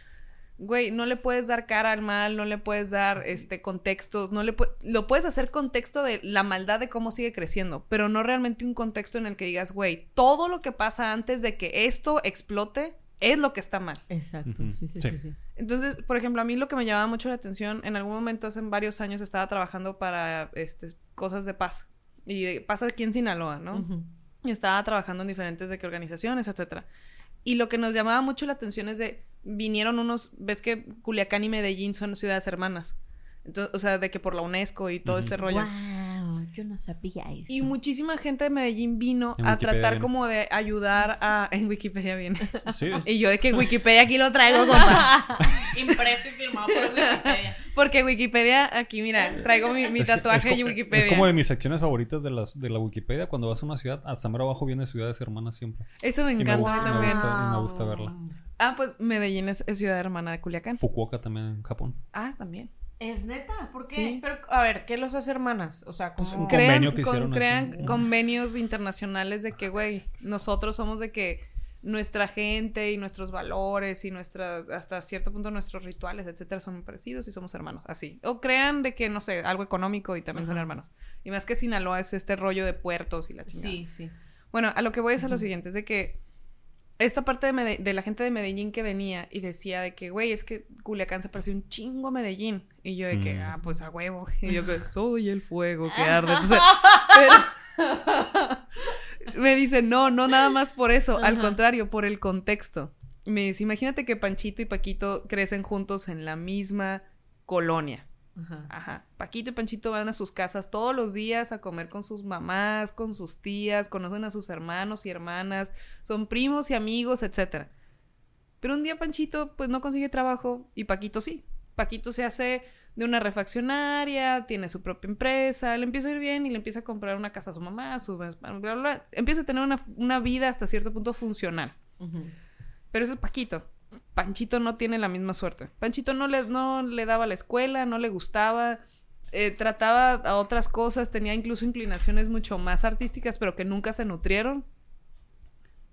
güey, no le puedes dar cara al mal, no le puedes dar este contextos, no le pu- lo puedes hacer contexto de la maldad de cómo sigue creciendo, pero no realmente un contexto en el que digas, güey, todo lo que pasa antes de que esto explote es lo que está mal. Exacto. Sí, sí, Sí. sí, sí. Entonces, por ejemplo, a mí lo que me llamaba mucho la atención, en algún momento hace varios años estaba trabajando para este, cosas de paz. Y de- paz aquí en Sinaloa, ¿no? Y estaba trabajando en diferentes de qué organizaciones, etcétera. Y lo que nos llamaba mucho la atención es de vinieron unos, ves que Culiacán y Medellín son ciudades hermanas. Entonces, o sea, de que por la UNESCO y todo este rollo. Wow, yo no sabía eso. Y muchísima gente de Medellín vino En a Wikipedia tratar viene. como de ayudar a en Wikipedia bien. Sí. [LAUGHS] y yo de que Wikipedia aquí lo traigo, compa. [LAUGHS] Impreso y firmado por Wikipedia. Porque Wikipedia aquí, mira, traigo mi, mi tatuaje co- Wikipedia. Es como de mis secciones favoritas de, las, de la Wikipedia. Cuando vas a una ciudad, hasta mero abajo viene ciudades hermanas siempre. Eso me Y me encanta gusta- mí me gusta- y me gusta verla. Ah, pues Medellín es, es ciudad hermana de Culiacán. Fukuoka también en Japón. Ah, también. ¿Es neta? ¿Por qué? Sí. Pero, a ver, ¿qué los hace hermanas? O sea, Pues como... un crean, convenio que con- hicieron crean convenios internacionales de que, güey, nosotros somos de que nuestra gente y nuestros valores y nuestra, hasta cierto punto nuestros rituales, etcétera, son muy parecidos y somos hermanos, así. O crean de que, no sé, algo económico y también son hermanos. Y más que Sinaloa es este rollo de puertos y la chingada. Sí, sí. Bueno, a lo que voy es a lo siguiente, es de que esta parte de, Mede- de la gente de Medellín que venía y decía de que, güey, es que Culiacán se pareció un chingo a Medellín. Y yo de que, Mm. ah, pues a huevo. [LAUGHS] Y yo que, soy el fuego que [LAUGHS] arde. Entonces, pero- [LAUGHS] me dice, no, no nada más por eso, al contrario, por el contexto. Me dice, imagínate que Panchito y Paquito crecen juntos en la misma colonia. Ajá. Ajá. Paquito y Panchito van a sus casas todos los días a comer con sus mamás, con sus tías, conocen a sus hermanos y hermanas, son primos y amigos, etc. Pero un día Panchito pues no consigue trabajo y Paquito sí. Paquito se hace de una refaccionaria, tiene su propia empresa, le empieza a ir bien y le empieza a comprar una casa a su mamá, a su bla, bla, bla, empieza a tener una, una vida hasta cierto punto funcional. Pero eso es Paquito. Panchito no tiene la misma suerte. Panchito no le, no le daba la escuela, no le gustaba, eh, trataba a otras cosas, tenía incluso inclinaciones mucho más artísticas, pero que nunca se nutrieron.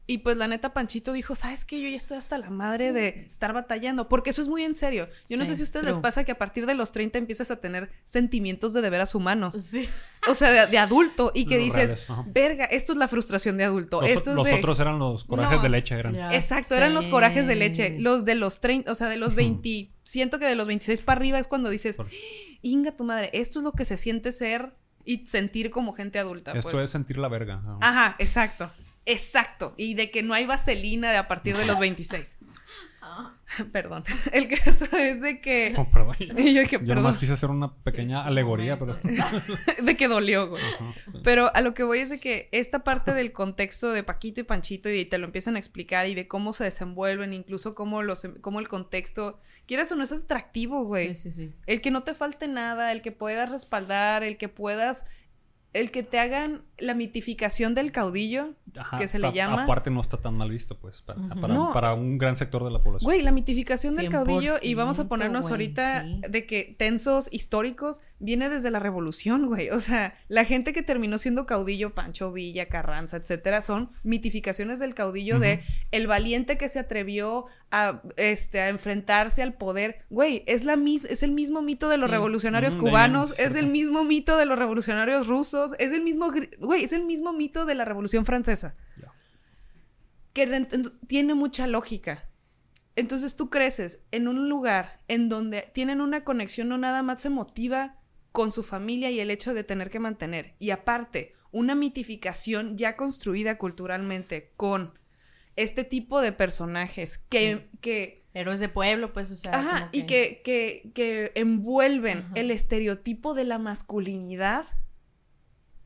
Y pues la neta Panchito dijo, ¿sabes qué? Yo ya estoy hasta la madre de estar batallando, porque eso es muy en serio. Yo no sé si a ustedes les pasa que a partir de los 30 empiezas a tener sentimientos de de veras humanos. Sí. O sea, de, de adulto, y que Los dices, reales, verga, esto es la frustración de adulto. Los, esto es los de... otros eran los corajes No. de leche. Eran. Ya Exacto, eran los corajes de leche. Los de los 30, o sea, de los [LAUGHS] 20. Siento que de los 26 para arriba es cuando dices, Por- Inga tu madre, esto es lo que se siente ser y sentir como gente adulta. Esto pues". es sentir la verga. Ajá, exacto. Exacto. Y de que no hay vaselina de a partir de los 26. [LAUGHS] Perdón. El caso es de que. Oh, perdón. [LAUGHS] Y yo dije, Yo nomás quise hacer una pequeña alegoría, pero. [LAUGHS] de que dolió, güey. Ajá. Pero a lo que voy es de que esta parte del contexto de Paquito y Panchito y te lo empiezan a explicar y de cómo se desenvuelven, incluso cómo los cómo el contexto, quieras o no es atractivo, güey. Sí, sí, sí. El que no te falte nada, el que puedas respaldar, el que puedas el que te hagan la mitificación del caudillo, Ajá, que se le llama. Aparte no está tan mal visto, pues, para, Ujú. para, No. para un gran sector de la población. Güey, la mitificación del caudillo, y vamos a 100%, ponernos güey, ahorita sí. de que tensos históricos, viene desde la revolución, güey. O sea, la gente que terminó siendo caudillo, Pancho Villa, Carranza, etcétera, son mitificaciones del caudillo de el valiente que se atrevió a, este, a enfrentarse al poder. Güey, es, la mis es el mismo mito de los Sí. revolucionarios Mm, cubanos, es sí, el mismo mito de los revolucionarios rusos, es el mismo, güey, es el mismo mito de la revolución francesa Ya. que tiene mucha lógica. Entonces tú creces en un lugar en donde tienen una conexión no nada más emotiva con su familia y el hecho de tener que mantener. Y aparte, una mitificación ya construida culturalmente con este tipo de personajes que, que Héroes de pueblo, pues, o sea. Ajá, como y que, que, que envuelven Ajá. el estereotipo de la masculinidad.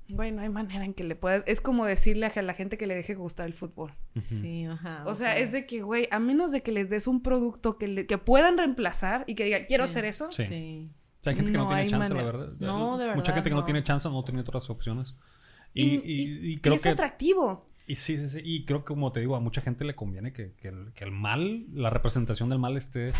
Güey, no hay manera en que le puedas. Es como decirle a la gente que le deje gustar el fútbol. Sí, ajá. O sea, es de que, güey, a menos de que les des un producto que, le- que puedan reemplazar y que diga, quiero Sí. hacer eso. Sí. Sí. O sea, hay gente que no, No tiene chance, la verdad. No, de Mucha verdad, gente que no, no. tiene chance no tiene otras opciones. Y, Y, y- y- y creo y es que. atractivo. Y sí, sí, sí. Y creo que, como te digo, a mucha gente le conviene que, que el, que el mal, la representación del mal esté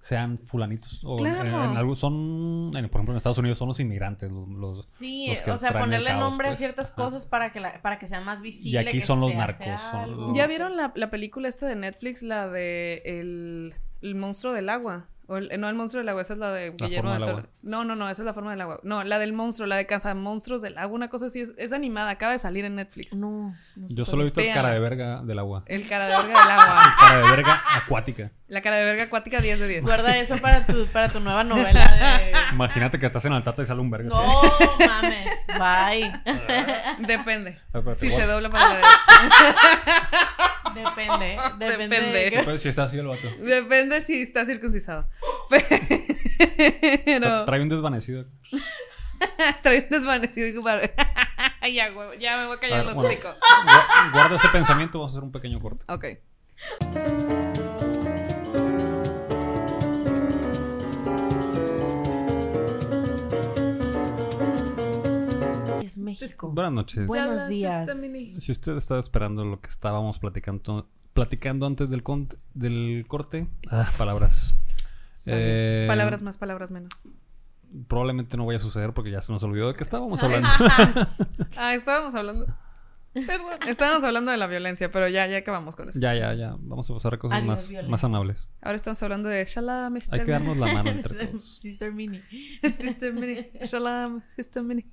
sean fulanitos. O en- Claro. en algo son, en- por ejemplo, en Estados Unidos son los inmigrantes. Los, los- Sí, los que o sea, traen el ponerle caos, nombre a pues. ciertas Ajá. cosas para que, la, para que sea más visible. Y aquí que son los narcos, son algo. los- ¿Ya vieron la, la película esta de Netflix, la de el, el monstruo del agua? O el- no, el monstruo del agua, esa es la de Guillermo forma del del Toro. No, no, no, esa es la forma del agua. No, la del monstruo, la de Casa Monstruos del Agua, una cosa así, es, es animada, acaba de salir en Netflix. No. no Yo solo he visto el cara de verga del agua. El cara de verga del agua. [LAUGHS] Cara de verga acuática. La cara de verga acuática 10 de 10. Guarda eso para tu, para tu nueva novela de... Imagínate que estás en Altata y sale un verga. No mames, bye. Depende. Espérate, Si se dobla para la derecha. Depende, depende. Depende. de qué- Pues si está así el vato. Depende si está circuncisado. Pero Trae un desvanecido. [LAUGHS] trae un desvanecido [LAUGHS] ya, güey, ya me voy a A callar ver, los bueno, Guarda ese pensamiento, vamos a hacer un pequeño corte. Ok. México. Buenas noches. Buenos días. Si usted estaba esperando lo que estábamos platicando, platicando antes del, con- del corte, ah, palabras. Eh, Palabras más, palabras menos. Probablemente no vaya a suceder porque ya se nos olvidó de qué estábamos hablando. [LAUGHS] Ah, estábamos hablando. Perdón. Estábamos hablando de la violencia, pero ya, ya acabamos con eso. ya, ya, ya. Vamos a pasar a cosas Adiós, más, violencia. más amables. Ahora estamos hablando de Shalom. Hay que darnos la mano entre [LAUGHS] todos. Sister Mini. Sister Mini. Shalom, Sister Mini.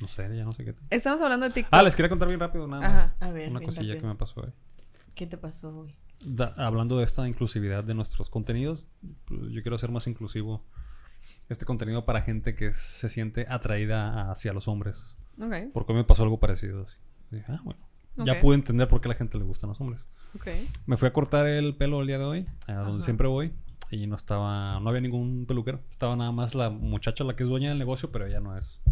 No sé, ya no sé qué. Estamos hablando de TikTok. Ah, les quería contar bien rápido nada más. Ajá. A ver, Una cosilla rápido. que me pasó hoy. ¿Qué te pasó hoy? Da- hablando de esta inclusividad de nuestros contenidos, yo quiero ser más inclusivo. Este contenido para gente que se siente atraída hacia los hombres. Ok, Porque hoy me pasó algo parecido. así. Dije, ah, bueno. Ya pude entender por qué a la gente le gustan los hombres. ok. Me fui a cortar el pelo el día de hoy, a donde Ajá. siempre voy. Y no estaba, no había ningún peluquero. Estaba nada más la muchacha la que es dueña del negocio, pero ella no es,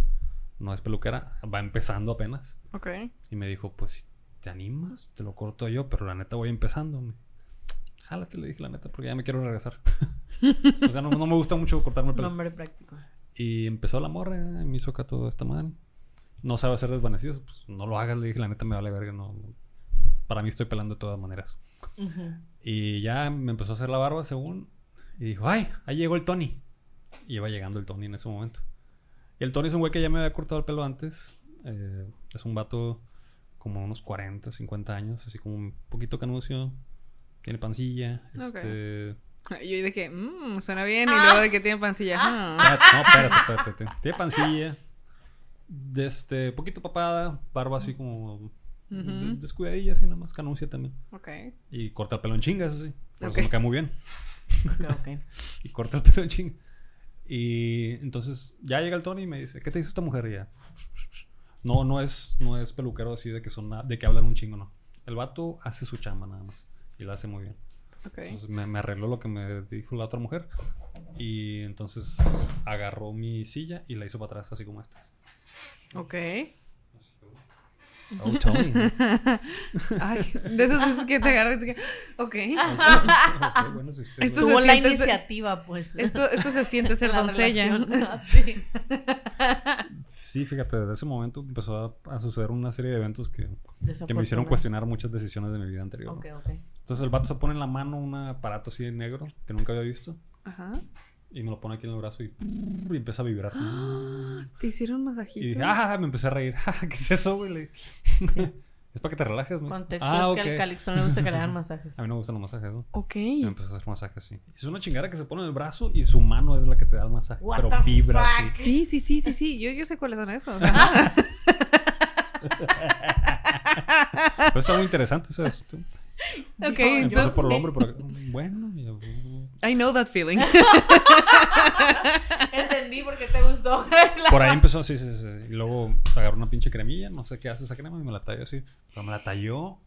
no es peluquera. Va empezando apenas. Ok. Y me dijo, pues si te animas, te lo corto yo, pero la neta voy empezando. Me- Jálate, le dije la neta, porque ya me quiero regresar. [LAUGHS] o sea, no, no me gusta mucho cortarme el pelo. Nombre práctico. Y empezó la morra, y me hizo acá toda esta madre. No sabe hacer desvanecidos, pues no lo hagas, le dije, la neta me vale verga, no. no. Para mí estoy pelando de todas maneras. Ujú. Y ya me empezó a hacer la barba según. Y dijo, ay, ahí llegó el Tony. Y iba llegando el Tony en ese momento. El Tony es un güey que ya me había cortado el pelo antes. Eh, es un vato como unos 40, 50 años, así como un poquito canucio. Tiene pancilla. Ok. Este. [LAUGHS] Yo que, mmm, suena bien. Y luego de que tiene pancilla. ah. Espérate, no, espérate, espérate, espérate. Tiene pancilla. De este, poquito papada, barba así como de- descuidadilla, así nada más, canuncia también. Ok. Y corta el pelo en chinga, eso sí. Por Ok. eso me cae muy bien. [LAUGHS] Ok, ok. [LAUGHS] Y corta el pelo en chinga. Y entonces ya llega el Tony y me dice, ¿qué te hizo esta mujer? Y ya. No, no es, no es peluquero así de que son de que hablan un chingo, no. El vato hace su chamba nada más. Y la hace muy bien. Ok. Entonces me, me arregló lo que me dijo la otra mujer. Y entonces agarró mi silla y la hizo para atrás, así como esta. Ok. Oh, Tony. [LAUGHS] Ay, de esas veces que te agarras y que, ok. [LAUGHS] Ok, bueno, si usted- Esto Tuvo se la siente- iniciativa, pues. Esto, esto se siente ser La doncella. relación. [LAUGHS] Sí. Sí, fíjate, desde ese momento empezó a, a suceder una serie de eventos que, que me hicieron cuestionar muchas decisiones de mi vida anterior. ¿no? Ok, ok. Entonces el vato se pone en la mano un aparato así de negro que nunca había visto Ajá. Y me lo pone aquí en el brazo y, y empieza a vibrar. [GASPS] ¿Te hicieron masajito? Y dije, ah, me empecé a reír. [LAUGHS] "Ah, ¿Qué es eso, güey? Sí. [LAUGHS] es para que te relajes, ¿no? Contexto Ah, es ok. que al Calixto le gusta que le hagan [LAUGHS] masajes. A mí no me gustan los masajes, ¿no? Ok. Y me empezó a hacer masajes así. Es una chingada que se pone en el brazo y su mano es la que te da el masaje. What pero the vibra fuck? así. Sí, sí, sí, sí, sí. Yo, yo sé cuáles son esos. Pero está muy interesante eso. ok, Yo- Empezó entonces. por el hombre, por acá. Bueno, y yo, I know that feeling. [LAUGHS] Entendí por qué te gustó. Por ahí [LAUGHS] empezó, sí, sí, sí. Y luego agarró una pinche cremilla, no sé qué hace esa crema y me la talló así. Pero me la talló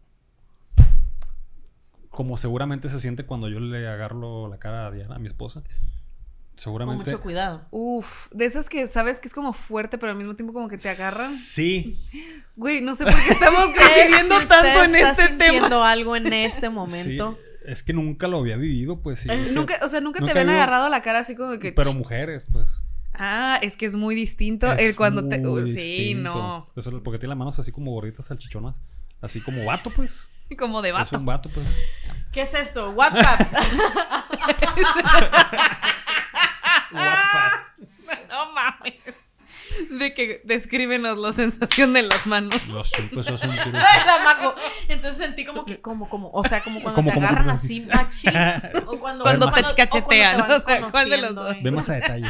como seguramente se siente cuando yo le agarro la cara a Diana, a mi esposa. Con Seguramente. mucho cuidado. Uf, de esas que sabes que es como fuerte, pero al mismo tiempo como que te agarran. Sí. Güey, no sé por qué estamos [LAUGHS] usted tanto en está este tema. sintiendo algo en este momento. Sí, Es que nunca lo había vivido, pues sí. [LAUGHS] es que- Nunca, o sea, nunca, nunca te habían había- agarrado la cara así como que. Pero mujeres, pues. Ah, es que es muy distinto Es el cuando te. uh, sí, distinto. no. Eso es porque tiene las manos así como gorditas salchichonas. Así como vato, pues. [LAUGHS] Como de Es vato. un vato, pues. ¿Qué es esto? WhatsApp. [LAUGHS] No mames. [LAUGHS] De que descríbenos la sensación de las manos. Lo sé, es un tiro. la mago. Entonces sentí como que, como, como, o sea, como cuando Como, te como, agarran así machín. O [LAUGHS] cuando, Cuando te o cachetean, cuando te o sea, ¿cuál de los dos? ¿eh? Ve más a detalle.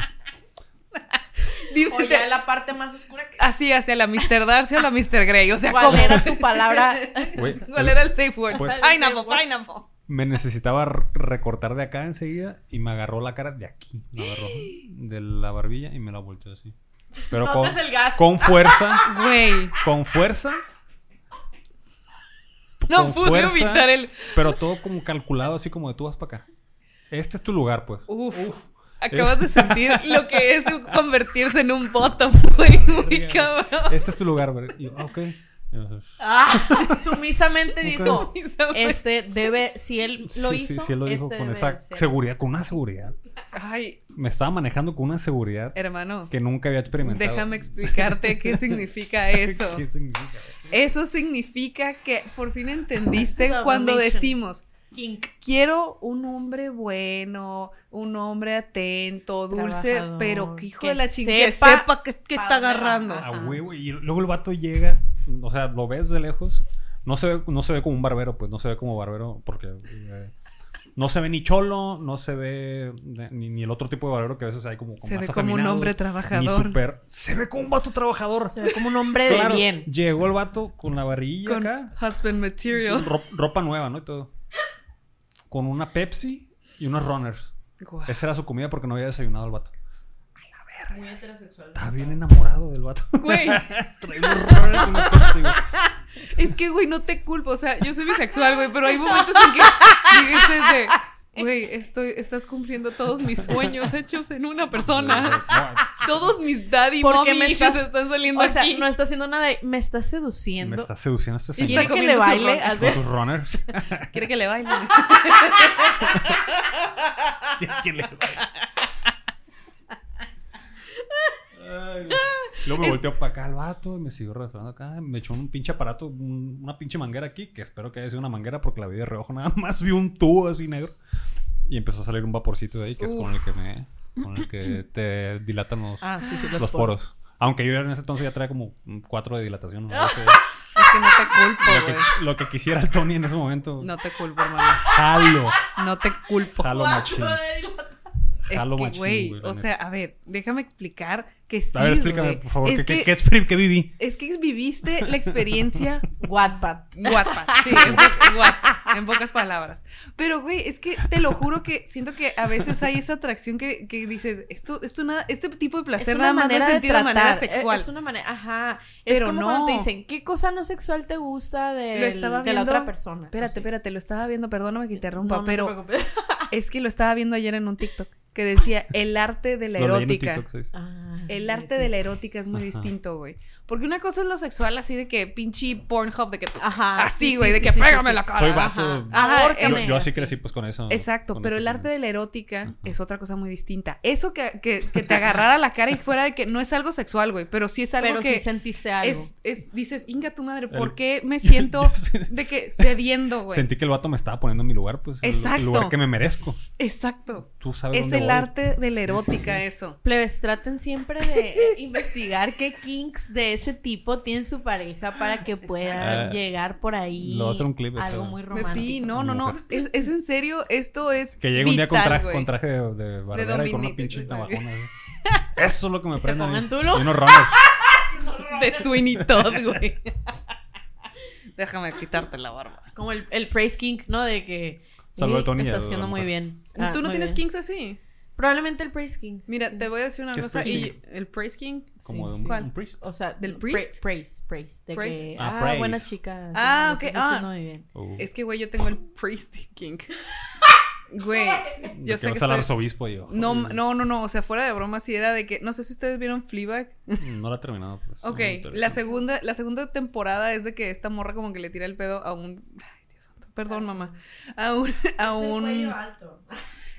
Dime, O ya la parte más oscura. que- Así, hacia la Mr. Darcy o la Mr. Grey. O sea, ¿Cuál ¿cómo? era tu palabra? [LAUGHS] ¿Cuál era el safe word? Pues- pineapple, pineapple. Me necesitaba recortar de acá enseguida y me agarró la cara de aquí. Me agarró de la barbilla y me la volteó así. Pero con, Notas el gas. con fuerza, [LAUGHS] Güey. con fuerza. No con pude fuerza, evitar el. Pero todo como calculado, así como de tú vas para acá. Este es tu lugar, pues. Uf. Acabas de sentir [LAUGHS] lo que es convertirse en un bottom, güey. Muy cabrón. Este es tu lugar, güey. Ok. [LAUGHS] Ah, sumisamente dijo, este debe, si él lo sí, hizo, sí, él lo dijo este con esa ser. seguridad, con una seguridad. Ay, Me estaba manejando con una seguridad hermano. que nunca había experimentado. Déjame explicarte qué [LAUGHS] significa eso. ¿Qué significa? Eso significa que por fin entendiste cuando decimos, Kink. quiero un hombre bueno, un hombre atento, dulce, Trabajador, pero que hijo que de la chingada, que sepa sepa que, que pa' está agarrando. A huevo. Y luego el vato llega, o sea, lo ves de lejos. No se ve, no se ve como un barbero, pues no se ve como barbero porque eh, no se ve ni cholo, no se ve ni, ni el otro tipo de barbero que a veces hay como, Se más ve como un hombre Ni trabajador. super, se ve como un vato trabajador. Se ve como un hombre de Claro, bien. Llegó el vato con la varilla Con acá, husband material. ro- ropa nueva, ¿no? Y todo. Con una Pepsi y unos runners. Esa era su comida porque no había desayunado el vato. Muy heterosexual. Estaba bien enamorado del vato. [LAUGHS] Güey, [LAUGHS] Trae una [LAUGHS] es que, güey, no te culpo. O sea, yo soy bisexual, güey, pero hay momentos en que dices de, güey, estoy, estás cumpliendo todos mis sueños hechos en una persona. Todos mis daddy Porque mommy me estás- están saliendo O sea, aquí. no está haciendo nada, de- me está Me seduciendo. está seduciendo este señor. Quiere está que le baile. runners. sus. Quiere que le baile. Que le- Ay, [LAUGHS] Luego me volteó para acá el vato y me siguió arrastrando acá. Me echó un pinche aparato, un- una pinche manguera aquí, que espero que haya sido una manguera porque la vi de reojo nada más. Vi un tubo así negro. Y empezó a salir un vaporcito de ahí, que es con el que me. Con el que te dilatan los, Ah, sí, sí, los, poros. Aunque yo en ese entonces ya traía como cuatro de dilatación. ¿no? [LAUGHS] Es que no te culpo, lo, lo que quisiera el Tony en ese momento. No te culpo, hermano. Jalo. No te culpo. Jalo machín. Es que, güey, o sea, a ver, déjame explicar que sí, A ver, explícame, güey. por favor, Es ¿qué, que, qué exper- qué viví? es que viviste la experiencia [LAUGHS] Wattpad. Wattpad, sí, [LAUGHS] en, po- Wattpad, en pocas palabras. Pero, güey, es que te lo juro que siento que a veces hay esa atracción que, que dices, esto, esto nada, este tipo de placer Es nada una más no es manera de sentido de manera tratar. sexual. Es una manera, ajá. Pero es como no. cuando te dicen, ¿qué cosa no sexual te gusta de, Lo estaba de la viendo- otra persona? Espérate, Así. espérate, lo estaba viendo, perdóname que interrumpa, No, no pero es que lo estaba viendo ayer en un TikTok que decía el arte de la erótica. TikTok, sí. Ah, El arte sí. de la erótica es muy Ajá. distinto, güey. Porque una cosa es lo sexual, así de que pinche Pornhub, de que. Ajá. Así, sí, güey, sí, de sí, que sí, pégame sí, la cara. Soy vato. Ajá, Yo, yo así crecí pues con eso. Exacto, con pero el arte de la erótica es otra cosa muy distinta. Eso que, que, que te agarrara la cara y fuera de que no es algo sexual, güey, pero sí es algo Pero que sí sentiste algo. es, es, dices, inga tu madre, ¿por El- qué me [LAUGHS] siento de que cediendo, güey? Sentí que el vato me estaba poniendo en mi lugar, pues. el- Exacto. El, lugar que me merezco. Exacto. Tú sabes Es dónde el voy. arte de la erótica, sí. eso. Plebes, traten siempre de [LAUGHS] investigar qué kinks de ese tipo tiene su pareja para que puedan Ah, llegar por ahí. lo voy a hacer un clip, Algo muy romántico. Sí, no, no, no. Es, es en serio, esto es. Que llegue un día con, traje, güey. con traje de, de barbera y con una pinche navajona. [LAUGHS] Eso es lo que me prende. tulo. Y unos runners. [LAUGHS] De Sweeney Todd, güey. Déjame quitarte la barba. Como el, el praise kink, ¿no? De que. Saludo "Ey, al Tony y Está a la haciendo muy bien. Ah, ¿Tú no muy tienes bien". kinks así? Probablemente el Praise King. Mira, te voy a decir una ¿Qué es cosa. Praise Y King? el Praise King. Como Sí. de un, ¿Cuál? un priest. O sea, ¿Del priest? Praise, praise. De Praise. que, Ah, ah, praise. buena chica. Ah, ok, ah. muy bien. Uh, Es que, güey, yo tengo el Priest King. [LAUGHS] Güey, yo sé que al estoy... arzobispo y yo. No, "Joder, no, no, no. O sea, fuera de broma, sí era de que. No sé si ustedes vieron Fleabag. No la he terminado. Pues, Ok, la segunda, la segunda temporada es de que esta morra como que le tira el pedo a un. Ay, Dios santo. Perdón, mamá. A un. A un.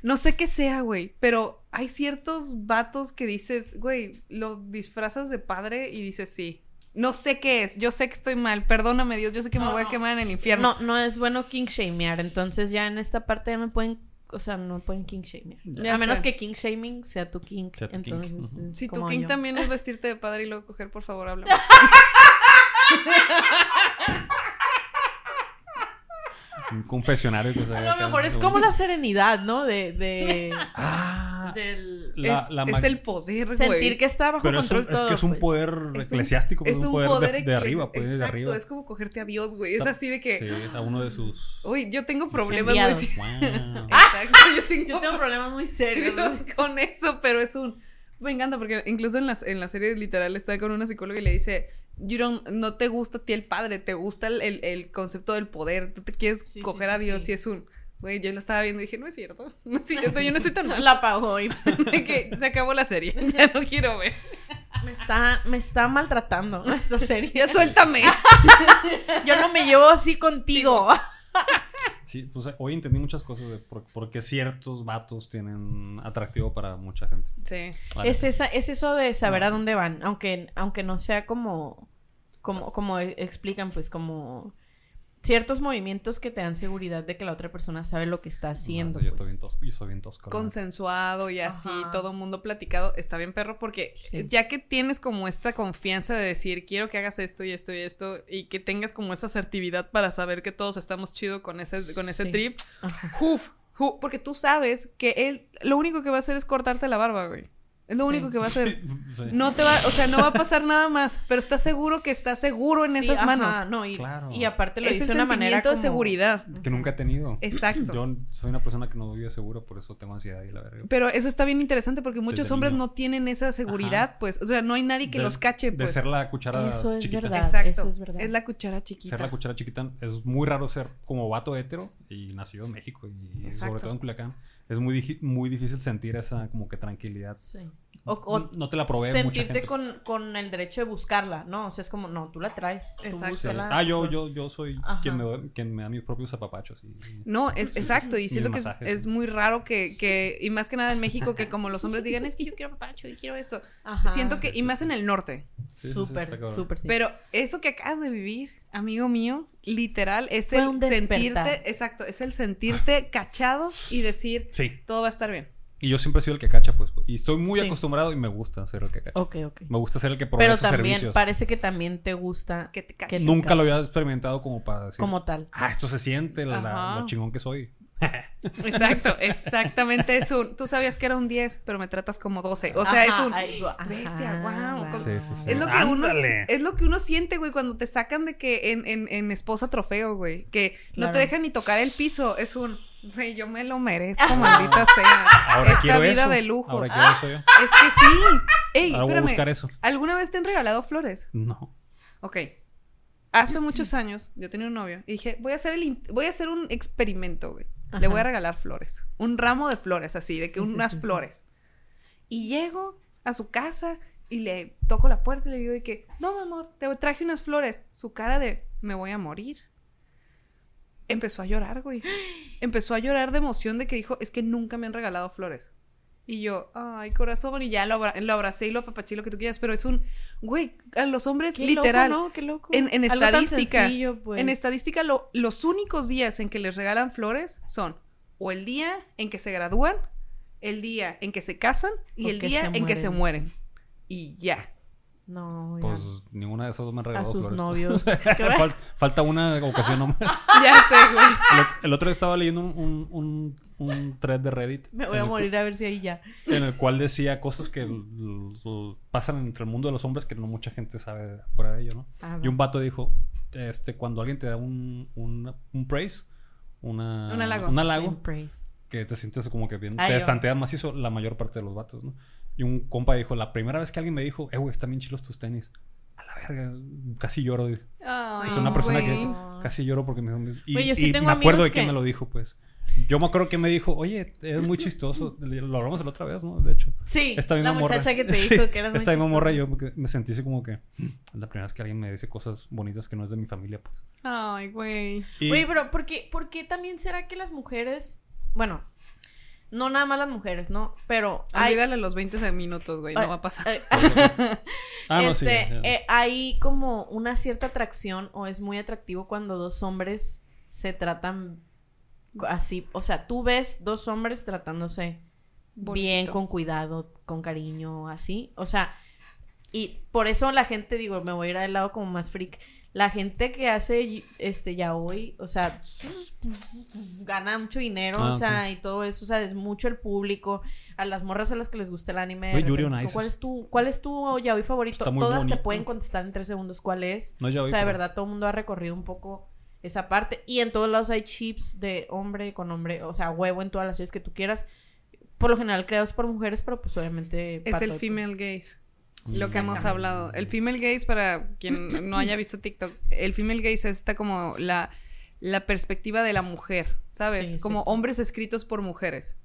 No sé qué sea, güey. Pero hay ciertos vatos que dices, güey, lo disfrazas de padre y dices sí. No sé qué es. Yo sé que estoy mal. Perdóname, Dios. Yo sé que me No, voy a quemar en el infierno. No, no es bueno king shamear. Entonces ya en esta parte ya me pueden, o sea, no me pueden king shamear. Ya a menos que king shaming sea tu king. Sea tu king, Entonces, Si tu king yo. también es vestirte de padre y luego coger, por favor, habla. [LAUGHS] [LAUGHS] Un confesionario que se A lo mejor es como la serenidad, ¿no? De, de [LAUGHS] Ah, del la, es, la el poder, güey. sentir que está bajo Pero es, control un- es todo. que es un pues. poder Es un- eclesiástico, es es un poder, de, de arriba, pues, de Exacto, arriba. es como cogerte a Dios, güey. Es así de que, Sí, a uno de sus. uy, yo tengo problemas, güey. Wow. [LAUGHS] Exacto, yo [LAUGHS] tengo, Yo tengo problemas muy serios. con eso, pero es un... Me encanta porque incluso en las, en la serie literal está con una psicóloga y le dice, you don't- no te gusta a ti el padre, te gusta el, el- el concepto del poder, tú te quieres Sí, coger sí, a Dios y es un... Güey, yo lo estaba viendo y dije, no es cierto, [LAUGHS] no es [LAUGHS] cierto, yo no estoy tan [LAUGHS] mal. La apagó y que se acabó la serie, ya no quiero ver. me está, me está maltratando esta serie. Ya suéltame. Yo no me llevo así contigo. Sí, pues hoy entendí muchas cosas de por, por qué ciertos vatos tienen atractivo para mucha gente. Sí. Es, esa, es eso de saber No. a dónde van, aunque, aunque no sea como, como, como explican, pues como ciertos movimientos que te dan seguridad de que la otra persona sabe lo que está haciendo. No, yo, pues. estoy bien tosco, yo soy bien tosco. consensuado y así, Ajá. todo mundo platicado, está bien perro porque Sí. ya que tienes como esta confianza de decir, quiero que hagas esto y esto y esto, y que tengas como esa asertividad para saber que todos estamos chido con ese, con ese Sí. trip, Ajá. uf, uf, porque tú sabes que él lo único que va a hacer es cortarte la barba, güey. Es lo Sí. único que va a hacer. [LAUGHS] Sí. No te va, o sea, no va a pasar nada más, pero estás seguro que estás seguro en Sí, esas ajá, manos. no, y, Claro. y aparte lo Ese dice de una manera sentimiento de como- seguridad. Que nunca he tenido. Exacto. Yo soy una persona que no vive seguro, por eso tengo ansiedad y la verga. Pero eso está bien interesante porque muchos Desde hombres no tienen esa seguridad, Ajá. pues. O sea, no hay nadie que De- los cache, De pues. ser la cuchara Eso es chiquita. verdad. Exacto. eso es verdad. Es la cuchara chiquita. Ser la cuchara chiquita es muy raro ser como vato hétero y nacido en México y Exacto. sobre todo en Culiacán. Es muy, muy difícil sentir esa como que tranquilidad. Sí. O, o no te la provee mucha sentirte gente. con, con el derecho de buscarla, ¿no? O sea, es como, no, tú la traes. tú Exacto. Sí. búscala. Ah, yo, yo, yo soy quien me, doy- quien me da mis propios zapapachos. Y, No, es exacto. Y siento que es, muy raro que, que, y más que nada en México, que como los hombres digan, es que yo quiero papacho y quiero esto. Ajá. Siento que, y más en el norte. sí, sí, súper, cabrón. súper, sí. Pero eso que acabas de vivir, amigo mío, literal, es Fue el sentirte, exacto, es el sentirte cachado y decir, Sí. todo va a estar bien. Y yo siempre he sido el que cacha, pues. Y estoy muy Sí. acostumbrado y me gusta ser el que cacha. Ok, ok. Me gusta ser el que provee Pero también servicios. parece que también te gusta Que te que cachen. te Nunca lo había experimentado como para decir. como tal. Ah, esto se siente, la, lo chingón que soy. Exacto, exactamente es un, tú sabías que era un 10, pero me tratas como 12. O sea, Ajá, es un, ay, ajá, bestia. Sí, sí, sí. Es lo, que uno, es lo que uno siente, güey, cuando te sacan de que en, en, en esposa trofeo, güey. Que no te dejan ni tocar el piso. Es un, güey, yo me lo merezco, maldita sea. Ahora Esta quiero vida eso. de lujos. Ahora quiero eso yo. Es que sí. Ey, Ahora voy a buscar eso. ¿Alguna vez te han regalado flores? No. Ok. Hace muchos años yo tenía un novio y dije, voy a hacer el voy a hacer un experimento, güey. Le voy a regalar flores. Un ramo de flores así, de que sí, unas sí, sí. flores. Y llego a su casa y le toco la puerta y le digo de que, "No, mi amor, te traje unas flores." Su cara de, "Me voy a morir." Empezó a llorar, güey. Empezó a llorar de emoción de que dijo, "Es que nunca me han regalado flores." Y yo, ay, corazón, y ya lo, abra- lo abracé y lo apapaché lo que tú quieras, pero es un, güey, a los hombres Qué literal, loco, ¿no? Qué loco. en, en Algo tan estadística, sencillo, pues. en estadística lo- los únicos días en que les regalan flores son o el día en que se gradúan, el día en que se casan y O el día en que se mueren. Y ya. No, ya. Pues ninguna de esas dos me han a regalado sus flores. novios. [LAUGHS] Fal- falta una ocasión nomás. [LAUGHS] Ya sé, güey. El, ot- el otro día estaba leyendo un, un, un, un thread de Reddit. Me voy a morir a ver si ahí ya. En el cual decía cosas que pasan entre el mundo de los hombres que no mucha gente sabe fuera de ello, ¿no? Ah, Y un vato dijo, este, cuando alguien te da un, un, un praise, una, Un halago. un halago, que te sientes como que bien, Ay, te estanteas macizo la mayor parte de los vatos, ¿no? Y un compa dijo, la primera vez que alguien me dijo, eh, güey, están bien chilos tus tenis. A la verga, casi lloro. Ay, Es una persona güey. que casi lloro porque me dijo. Y, Oye, yo sí y tengo me acuerdo de amigos quién que- me lo dijo, pues. Yo me acuerdo que me dijo, oye, es muy chistoso. Lo hablamos la otra vez, ¿no? De hecho. Sí, Esta misma la morra. muchacha que te [LAUGHS] Sí, dijo que eras muy Esta misma chistoso. morra, yo me- sentí así como que. "Mm, la primera vez que alguien me dice cosas bonitas que no es de mi familia, pues. Ay, güey. Y- Oye, pero ¿por qué, por qué también será que las mujeres... Bueno, no nada más las mujeres, ¿no? Pero hay... Olvídale los 20 minutos, güey. No va a pasar. [LAUGHS] Ah, no, sí, este, ya, ya. eh, hay como una cierta atracción o es muy atractivo cuando dos hombres se tratan así. O sea, tú ves dos hombres tratándose bien, con cuidado, con cariño, así. O sea, y por eso la gente, digo, me voy a ir al lado como más freak. La gente que hace este ya hoy, o sea, gana mucho dinero, Ah, o sea, y todo eso, o sea, es mucho el público, a las morras a las que les gusta el anime. repente ¿Cuál es tu, cuál es tu yaoi favorito? Todas te pueden contestar en tres segundos cuál es. No es yaoi, o sea, de verdad, todo el mundo ha recorrido un poco esa parte. Y en todos lados hay chips de hombre con hombre, o sea, huevo en todas las series que tú quieras. Por lo general creados por mujeres, pero pues obviamente... Es el female gaze. Lo que hemos hablado. El female gaze, para quien no haya visto TikTok, el female gaze es esta como la, la perspectiva de la mujer, ¿sabes? Sí, como sí. hombres escritos por mujeres.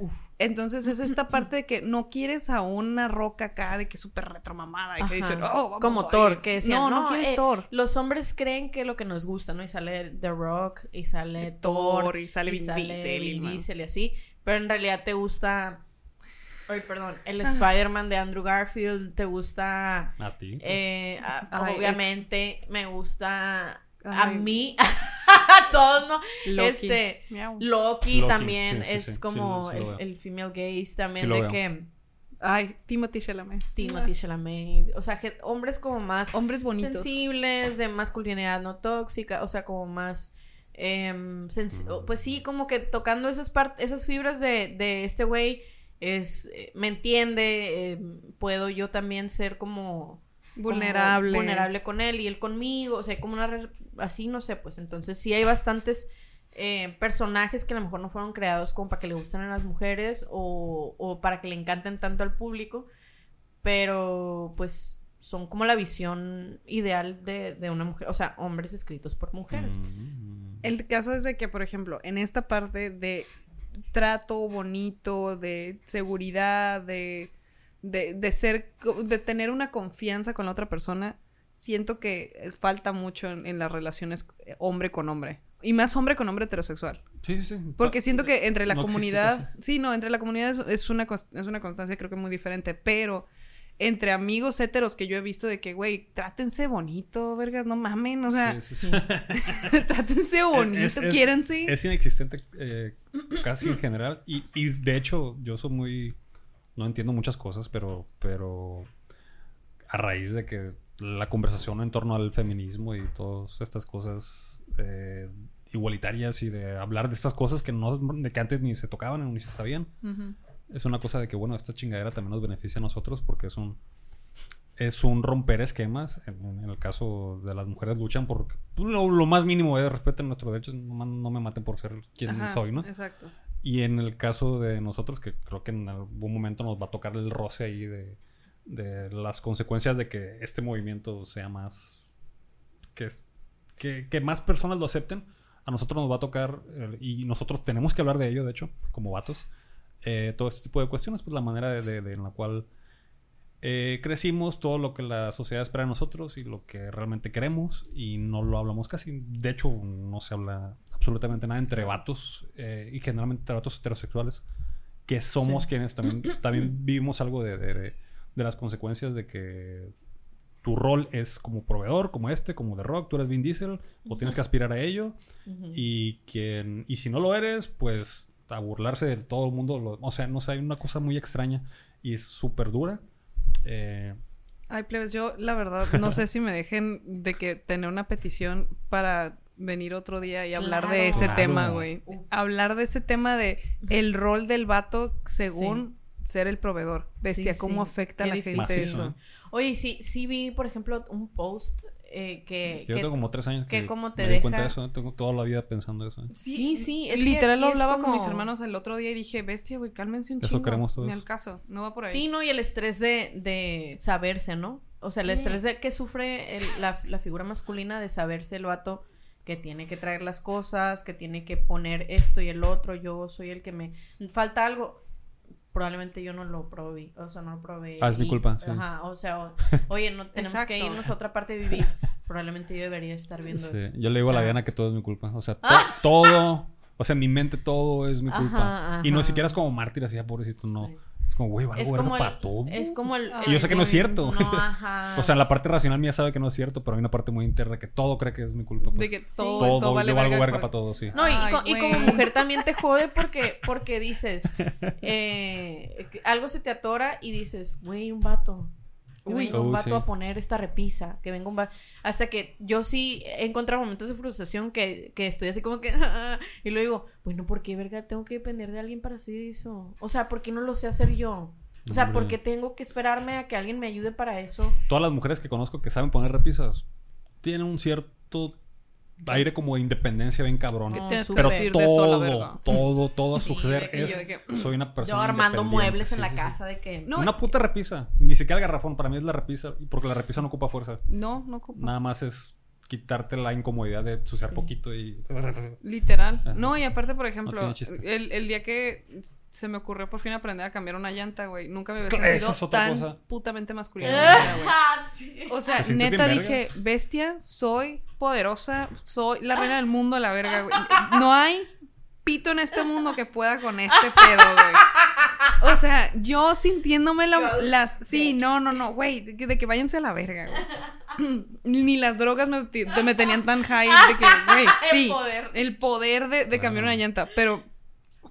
Uf. Entonces es esta parte de que no quieres a una roca acá de que es súper retromamada y que dicen, oh, vamos Como a Thor, ir". que decían, no, no, no, quieres eh, Thor. Los hombres creen que lo que nos gusta, ¿no? Y sale The Rock, y sale Thor, Thor, y sale Vin Diesel, Vin man. Diesel y así. Pero en realidad te gusta... Ay, perdón. El Ah. Spider-Man de Andrew Garfield, te gusta... A ti. Eh, a- Ay, obviamente me gusta a mí, [LAUGHS] [LAUGHS] todos, ¿no? Loki. Este. Loki, Loki, también sí, sí, es sí, como el, el female gaze también de veo. que Ay, Timothy Chalamet. Timothy Chalamet, o sea, hombres como más Hombres bonitos. sensibles, de masculinidad no tóxica, o sea, como más em, o- pues sí, como que tocando esas esas fibras de, de este güey es eh, me entiende, em, puedo yo también ser como como Vulnerable. vulnerable con él y él conmigo, o sea, como una re- así no sé, pues entonces sí hay bastantes eh, personajes que a lo mejor no fueron creados como para que le gusten a las mujeres o, o para que le encanten tanto al público, pero pues son como la visión ideal de, de una mujer, o sea, hombres escritos por mujeres. pues. Mm. El caso es de que, por ejemplo, en esta parte de trato bonito, de seguridad, de, de, de ser, de tener una confianza con la otra persona, siento que falta mucho en, en las relaciones eh, hombre con hombre. Y más hombre con hombre heterosexual. Sí, sí. Porque siento que entre la No comunidad, sí, no, entre la comunidad es, es una, es una constancia creo que muy diferente, pero entre amigos heteros que yo he visto de que, güey, trátense bonito, vergas, no mamen, o sea, Sí, sí, Sí. sí. [LAUGHS] trátense [LAUGHS] bonito, Es- es- quiéranse. Es inexistente eh, casi en general. Y, y de hecho, yo soy muy. No entiendo muchas cosas, pero. pero a raíz de que la conversación en torno al feminismo y todas estas cosas eh, igualitarias y de hablar de estas cosas que no de que antes ni se tocaban ni se sabían. Es una cosa de que, bueno, esta chingadera también nos beneficia a nosotros porque es un. Es un romper esquemas. En, en el caso de las mujeres luchan por lo, lo más mínimo es respeten nuestros derechos. No, me maten por ser quien Ajá, soy, ¿no? Exacto. Y en el caso de nosotros, que creo que en algún momento nos va a tocar el roce ahí de, de las consecuencias de que este movimiento sea más. que, es- que, que más personas lo acepten. A nosotros nos va a tocar, eh, y nosotros tenemos que hablar de ello, de hecho, como vatos, eh, todo este tipo de cuestiones, pues la manera de, de- de- en la cual eh, crecimos, todo lo que la sociedad espera de nosotros y lo que realmente queremos, y no lo hablamos casi. De hecho, no se habla absolutamente nada entre vatos, y generalmente entre vatos heterosexuales, que somos Sí. quienes también, también vivimos algo de, de- de- las consecuencias de que tu rol es como proveedor, como este, como The Rock, tú eres Vin Diesel, o tienes que aspirar a ello, y quien y si no lo eres pues a burlarse de todo el mundo lo- o sea no sé hay una cosa muy extraña y es súper dura Eh, Ay, plebes, yo la verdad no sé si me dejen de que tener una petición para venir otro día y hablar de ese Claro. tema, güey. Hablar de ese tema de el rol del vato según ser el proveedor. Bestia, Sí, ¿cómo sí. afecta a la gente. Macizo, eso? ¿eh? Oye, sí, sí vi, por ejemplo, un post eh, que, Yo que- tengo como tres años que que, como te me di cuenta de deja- eso. Tengo toda la vida pensando eso. Sí, sí, es Literal lo hablaba con mis hermanos el otro día y dije, bestia, güey, cálmense un Eso chingo. queremos todos. Ni al caso, no va por ahí. Sí, no, y el estrés de, de saberse, ¿no? O sea, el estrés de que sufre el- la, la figura masculina de saberse el vato que tiene que traer las cosas, que tiene que poner esto y el otro, yo soy el que me... Falta algo, probablemente yo no lo probé, o sea, no lo probé. Ah, es mi culpa, sí. Ajá, o sea, o- [LAUGHS] oye, no tenemos Exacto. que irnos a otra parte de vivir. [LAUGHS] Probablemente yo debería estar viendo Sí, eso. Yo le digo O a la Diana que todo es mi culpa. O sea, [LAUGHS] to- Ah. todo. O sea, en mi mente todo es mi culpa. Ajá, Y no siquiera es como mártir así, ah, pobrecito, no. Sí. Es como, güey, valgo Es verga como, para el, todo. es como el... Y yo sé que no es cierto. No, [LAUGHS] ajá. O sea, la parte racional mía sabe que no es cierto, pero hay una parte muy interna que todo cree que es mi culpa. pues. De que todo, todo, todo vale yo valgo verga por- para todo, sí. No, y, Ay, co- y como mujer también te jode porque, porque dices, [LAUGHS] eh, algo se te atora y dices, güey, un vato. Que Uy. venga un Uy, vato sí. a poner esta repisa, que venga un vato. Hasta que yo sí he encontrado momentos de frustración que, que estoy así como que. [LAUGHS] y luego digo, bueno, ¿por qué verga tengo que depender de alguien para hacer eso? O sea, ¿por qué no lo sé hacer yo? O sea, ¿por Hombre. qué tengo que esperarme a que alguien me ayude para eso? Todas las mujeres que conozco que saben poner repisas tienen un cierto aire como de independencia bien cabrón. No. Pero de a todo, verga. todo, todo su [LAUGHS] Sí, es. que- Soy una persona. Yo armando muebles en Sí, la sí, sí. casa de que. No, Una puta repisa. Ni siquiera el garrafón. Para mí es la repisa. Porque la repisa no ocupa fuerza. No, no ocupa. Nada más es quitarte la incomodidad de ensuciar poquito y. [LAUGHS] Literal. Ajá. No, y aparte, por ejemplo, el, el día que se me ocurrió por fin aprender a cambiar una llanta, güey, nunca me había Esa sentido es otra tan cosa. putamente masculina. güey. [LAUGHS] Ah, sí. O sea, ¿Te sientes neta dije, bestia, soy poderosa, soy la reina del mundo, la verga, güey. No hay pito en este mundo que pueda con este pedo, güey. O sea, yo sintiéndome la, las... Sí, no, no, no, güey, de, que- de que váyanse a la verga, güey. [CLEARS THROAT] Ni las drogas me, me tenían tan high de que, güey, [LAUGHS] sí. poder. El poder de, de cambiar Ah. una llanta. Pero,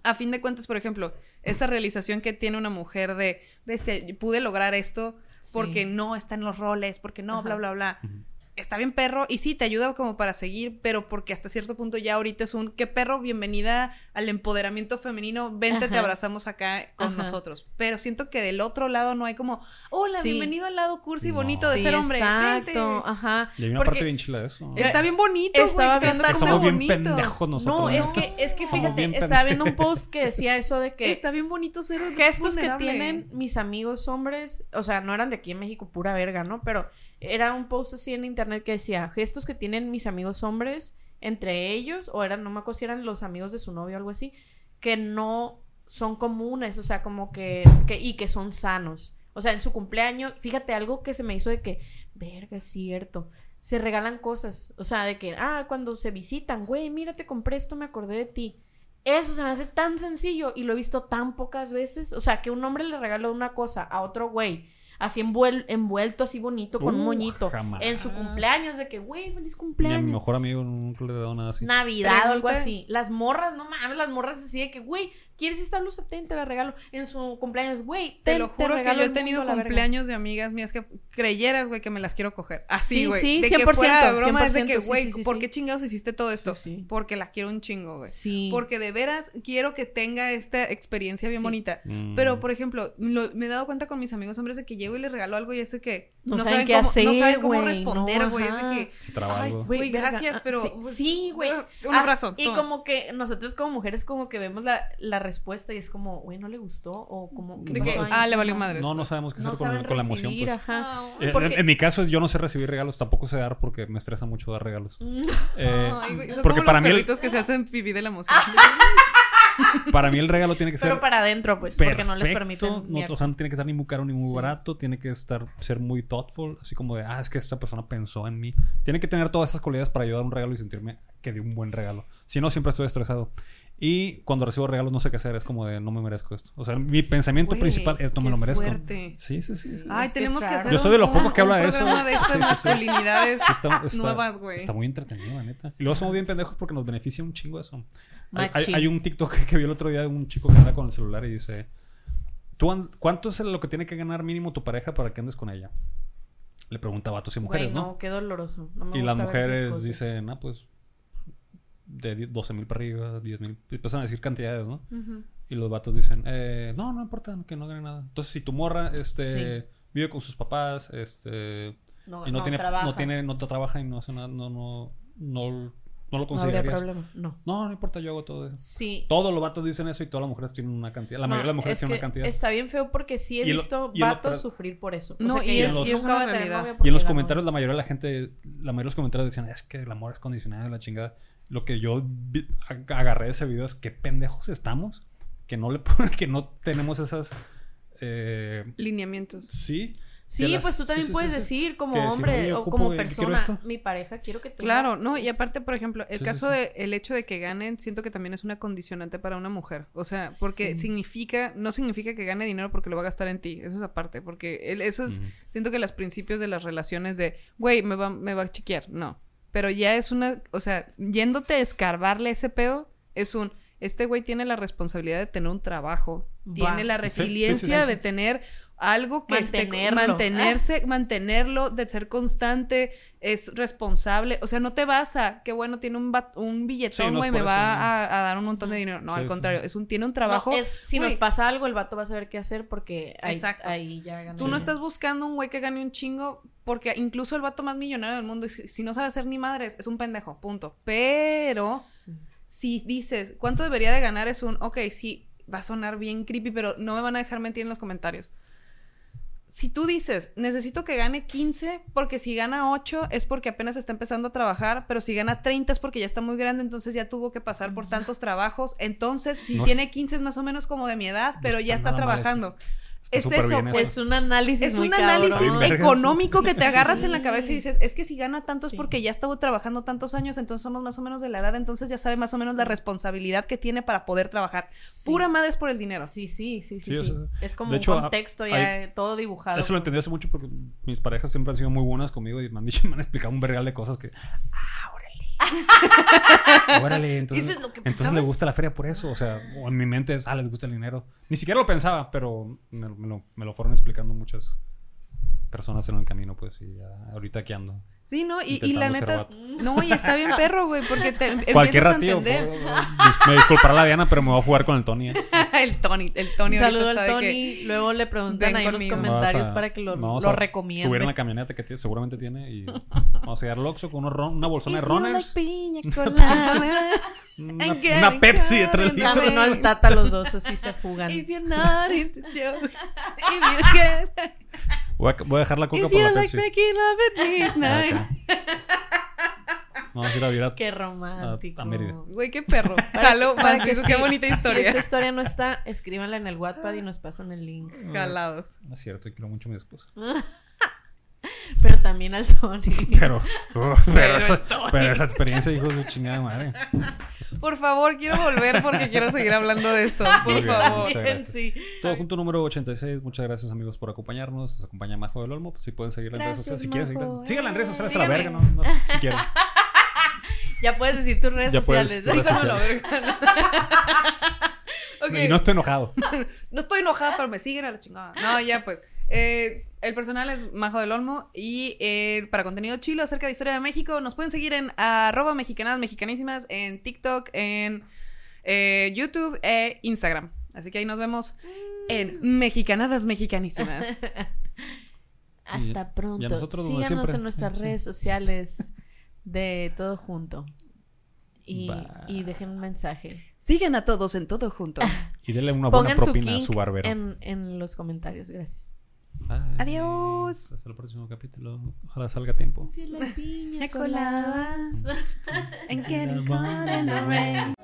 a fin de cuentas, por ejemplo, esa realización que tiene una mujer de, bestia, pude lograr esto porque Sí. no está en los roles, porque no, Ajá. bla, bla, bla. Está bien perro y sí, te ayuda como para seguir, pero porque hasta cierto punto ya ahorita es un, qué perro, bienvenida al empoderamiento femenino, vente, te abrazamos acá con Ajá. nosotros. Pero siento que del otro lado no hay como, hola, Sí. bienvenido al lado cursi y No. bonito de Sí, ser hombre. Exacto, vente". ajá. Y hay una Porque- parte bien chila de eso. Está bien bonito, Estaba güey, Estamos bien bonito. pendejos nosotros. No, ¿no? es que, es que fíjate, estaba viendo un post [LAUGHS] que decía eso de que Está bien bonito ser que vulnerable. tienen mis amigos hombres, o sea, no eran de aquí en México, pura verga, ¿no? Pero era un post así en internet que decía, gestos que tienen mis amigos hombres entre ellos, o eran, no me acuerdo si eran los amigos de su novio o algo así, que no son comunes, o sea, como que, que y que son sanos. O sea, en su cumpleaños, fíjate algo que se me hizo de que, verga, es cierto. Se regalan cosas, o sea, de que, ah, cuando se visitan, güey, mira, te compré esto, me acordé de ti. Eso se me hace tan sencillo y lo he visto tan pocas veces. O sea, que un hombre le regaló una cosa a otro güey, así envuel- envuelto, así bonito, con un moñito, jamás. en su cumpleaños, de que, güey, feliz Ni a mi cumpleaños. mejor amigo nunca le he dado nada así. Navidad o algo así. Las morras, no mames, las morras así de que, güey, ¿quieres esta blusa? Ten, te la regalo. En su cumpleaños, güey, Te lo juro que regalo yo he tenido mundo cumpleaños de amigas mías que creyeras, güey, que me las quiero coger. Así, Sí, güey. sí, de que 100%, fuera de broma es de que, 100%, sí, güey, sí, sí, ¿por sí. qué chingados hiciste todo esto? Sí, sí. Porque la quiero un chingo, güey. Sí. Porque de veras quiero que tenga esta experiencia bien Sí. bonita. Mm. Pero, por ejemplo, lo- me he dado cuenta con mis amigos hombres de que llego y les regalo algo y es de que No saben qué cómo, hacer, no saben cómo responder, no, güey. ajá. es de que, ay, güey, gracias, ah, pero... sí, sí, güey. [LAUGHS] Un Ah, abrazo. y toma. como que nosotros como mujeres como que vemos la, la respuesta y es como, güey, no le gustó o como... ¿qué De pasó que, ahí? ah, le valió madre. No, no sabemos qué No hacer con, la emoción. recibir, Pues. ajá. Ah, Eh, Porque- En, en mi caso, yo no sé recibir regalos, tampoco sé dar porque me estresa mucho dar regalos. Eh, Ay, güey, son porque como para los mí, el, que se hacen pipí de la emoción. [LAUGHS] para mí el regalo tiene que ser Pero para adentro, pues, porque no les permiten. perfecto, no, o sea, no tiene que ser ni muy caro ni muy Sí. barato, tiene que estar ser muy thoughtful, así como de, ah, es que esta persona pensó en mí. Tiene que tener todas esas cualidades para ayudar a un regalo y sentirme que di un buen regalo. Si no, siempre estoy estresado. Y cuando recibo regalos no sé qué hacer, es como de, no me merezco esto. O sea, mi pensamiento principal es, no me lo merezco. fuerte. Sí, sí, sí. sí. Ay, Es tenemos que hacer Yo soy de los pocos que habla de eso. de estas Sí, sí, sí. masculinidades Sí, está, está- nuevas, güey. Está muy entretenido, la neta. Y luego somos bien pendejos porque nos beneficia un chingo eso. Hay, hay- Machín. hay un TikTok [LAUGHS] que vi el otro día de un chico que anda con el celular y dice: ¿Tú ¿Cuánto es lo que tiene que ganar mínimo tu pareja para que andes con ella? Le pregunta a vatos y mujeres, ¿no? no, qué doloroso. No me Y las mujeres dicen, ah, pues de 12 mil para arriba, 10 mil. Empiezan a decir cantidades, ¿no? Ujú. Y los vatos dicen, eh, no, no importa, que no gane nada. Entonces, si tu morra este, Sí. vive con sus papás, este, No, y no, no tiene, trabaja. no tiene, no trabaja y no hace nada, no, no, no, no lo No habría considerarías. problema. No. No, no importa, yo hago todo eso. Sí. Todos los vatos dicen eso y todas las mujeres tienen una cantidad. La No, mayoría de las mujeres es tienen una cantidad. Está bien feo porque sí he Y lo- visto lo- vatos pero- sufrir por eso. No, o sea, y es- y es una realidad. Y en los comentarios la mayoría de la gente, la mayoría de los comentarios decían, es que el amor es condicionado la chingada. Lo que yo agarré de ese video es qué pendejos estamos, que no le [LAUGHS] que no tenemos esas eh, Lineamientos. sí. Sí, las- pues tú también sí, puedes sí, sí. decir como Que hombre "Oye, o como persona, esto". mi pareja, quiero que tenga Claro, no, y eso". aparte, por ejemplo, el caso sí. de el hecho de que ganen, siento que también es una condicionante para una mujer. O sea, porque Sí. significa, no significa que gane dinero porque lo va a gastar en ti. Eso es aparte, porque el- eso es, siento que los principios de las relaciones de, güey, me va, me va a chequear. No. Pero ya es una, o sea, yéndote a escarbarle ese pedo, es un, este güey tiene la responsabilidad de tener un trabajo, Va. tiene la Sí, sí, sí, resiliencia sí. de tener algo que esté- Mantenerlo. mantenerse, mantenerlo, de ser constante, es responsable, o sea, no te vas a, qué bueno, tiene un, un Sí, billetón, no güey, por me va no. a, a dar un montón de dinero. No, Sí, al sí. contrario, es un, tiene un No, trabajo. es, si nos pasa algo, el vato va a saber qué hacer porque ahí, Exacto. ahí ya ganó. Tú no estás buscando un güey que gane un chingo, porque incluso el vato más millonario del mundo, si si no sabe hacer ni madres, es un pendejo, punto. Pero si dices, ¿cuánto debería de ganar? Es un, ok, sí, va a sonar bien creepy, pero no me van a dejar mentir en los comentarios. Si tú dices, necesito que gane 15, porque si gana 8 es porque apenas está empezando a trabajar, pero si gana 30 es porque ya está muy grande, entonces ya tuvo que pasar por tantos trabajos. Entonces, si No- tiene 15 es más o menos como de mi edad, pero ya está está nada mal trabajando. Está es eso, bien pues Es un análisis es muy un análisis cabrón. Económico que te agarras en la cabeza y dices, es que si gana tanto es Sí. porque ya estuvo trabajando tantos años, entonces somos más o menos de la edad, entonces ya sabe más o menos la responsabilidad que tiene para poder trabajar. Sí. Pura madre es por el dinero. Sí, sí, sí, sí, Sí, o sí. sea, es como un hecho, contexto hay- ya todo dibujado. Eso lo entendí hace mucho porque mis parejas siempre han sido muy buenas conmigo y me han dicho, [LAUGHS] me han explicado un vergal de cosas que. ¡Ah, [LAUGHS] órale! entonces. Eso es lo que entonces pensaba. le gusta la feria por eso. O sea, o en mi mente es, ah, les gusta el dinero. Ni siquiera lo pensaba, pero me, me lo, me lo fueron explicando muchas personas en el camino, pues, y ya ahorita aquí ando. Sí, ¿no? Y, y la neta, no, y está bien perro, güey, porque te [LAUGHS] Cualquier empiezas a ratillo. entender. puedo- dis- me disculpará la Diana, pero me voy a jugar con el Tony. ¿eh? [LAUGHS] el Tony, el Tony saludo al Tony. Luego le preguntan ahí en los comentarios a- para que lo, lo a recomiende. Subir en la camioneta que tiene- seguramente tiene y [LAUGHS] vamos a llegar al Oxxo con unos ron- una bolsona de runners. piña colada, Una, una Pepsi de caught 3 in the litros. Camino al Tata los dos así se fugan. if you're not into joke, if you get, Voy a, voy a dejar la coca if por you la like Pepsi. making love at. [LAUGHS] Vamos a ir a virar. Qué romántico. A- a Mérida. Güey, qué perro. [LAUGHS] Jalo, Para que eso, qué bonita Si historia. esta historia no está, escríbanla en el Wattpad y nos pasan el link. Jalados. No es cierto, quiero mucho a mi esposa. [LAUGHS] Pero también al Tony. [LAUGHS] Pero, uf, pero, esa, pero esa experiencia, hijo de su chingada madre. Por favor, quiero volver porque quiero seguir hablando de esto. Por Muy bien, favor. muchas gracias. Sí. Todo junto número 86. Muchas gracias, amigos, por acompañarnos. Nos acompaña Majo del Olmo. Pues, si pueden seguirla en redes sociales. Si quieren seguirla. Síganla en redes sociales a la verga, ¿no? no si [LAUGHS] quieren. Ya puedes decir tus redes Ya puedes sociales. tus redes Ok. [LAUGHS] Y no estoy enojado. No estoy enojada, pero me siguen a la chingada. No, ya pues. Eh, el personal es Majo del Olmo y eh, para contenido chilo acerca de historia de México nos pueden seguir en arroba mexicanadas mexicanísimas en TikTok, en eh, YouTube e Instagram. Así que ahí nos vemos en Mexicanadas Mexicanísimas. [LAUGHS] Hasta pronto. nosotros, Síganos siempre. en nuestras Sí. redes sociales de todo junto. Y, dejen un mensaje. Sigan a todos en todo junto. [LAUGHS] Y denle una buena su propina a su barbero. en, en los comentarios. Gracias. Bye. Adiós. Hasta el próximo capítulo. Ojalá salga a tiempo. piña coladas. And getting caught in the rain.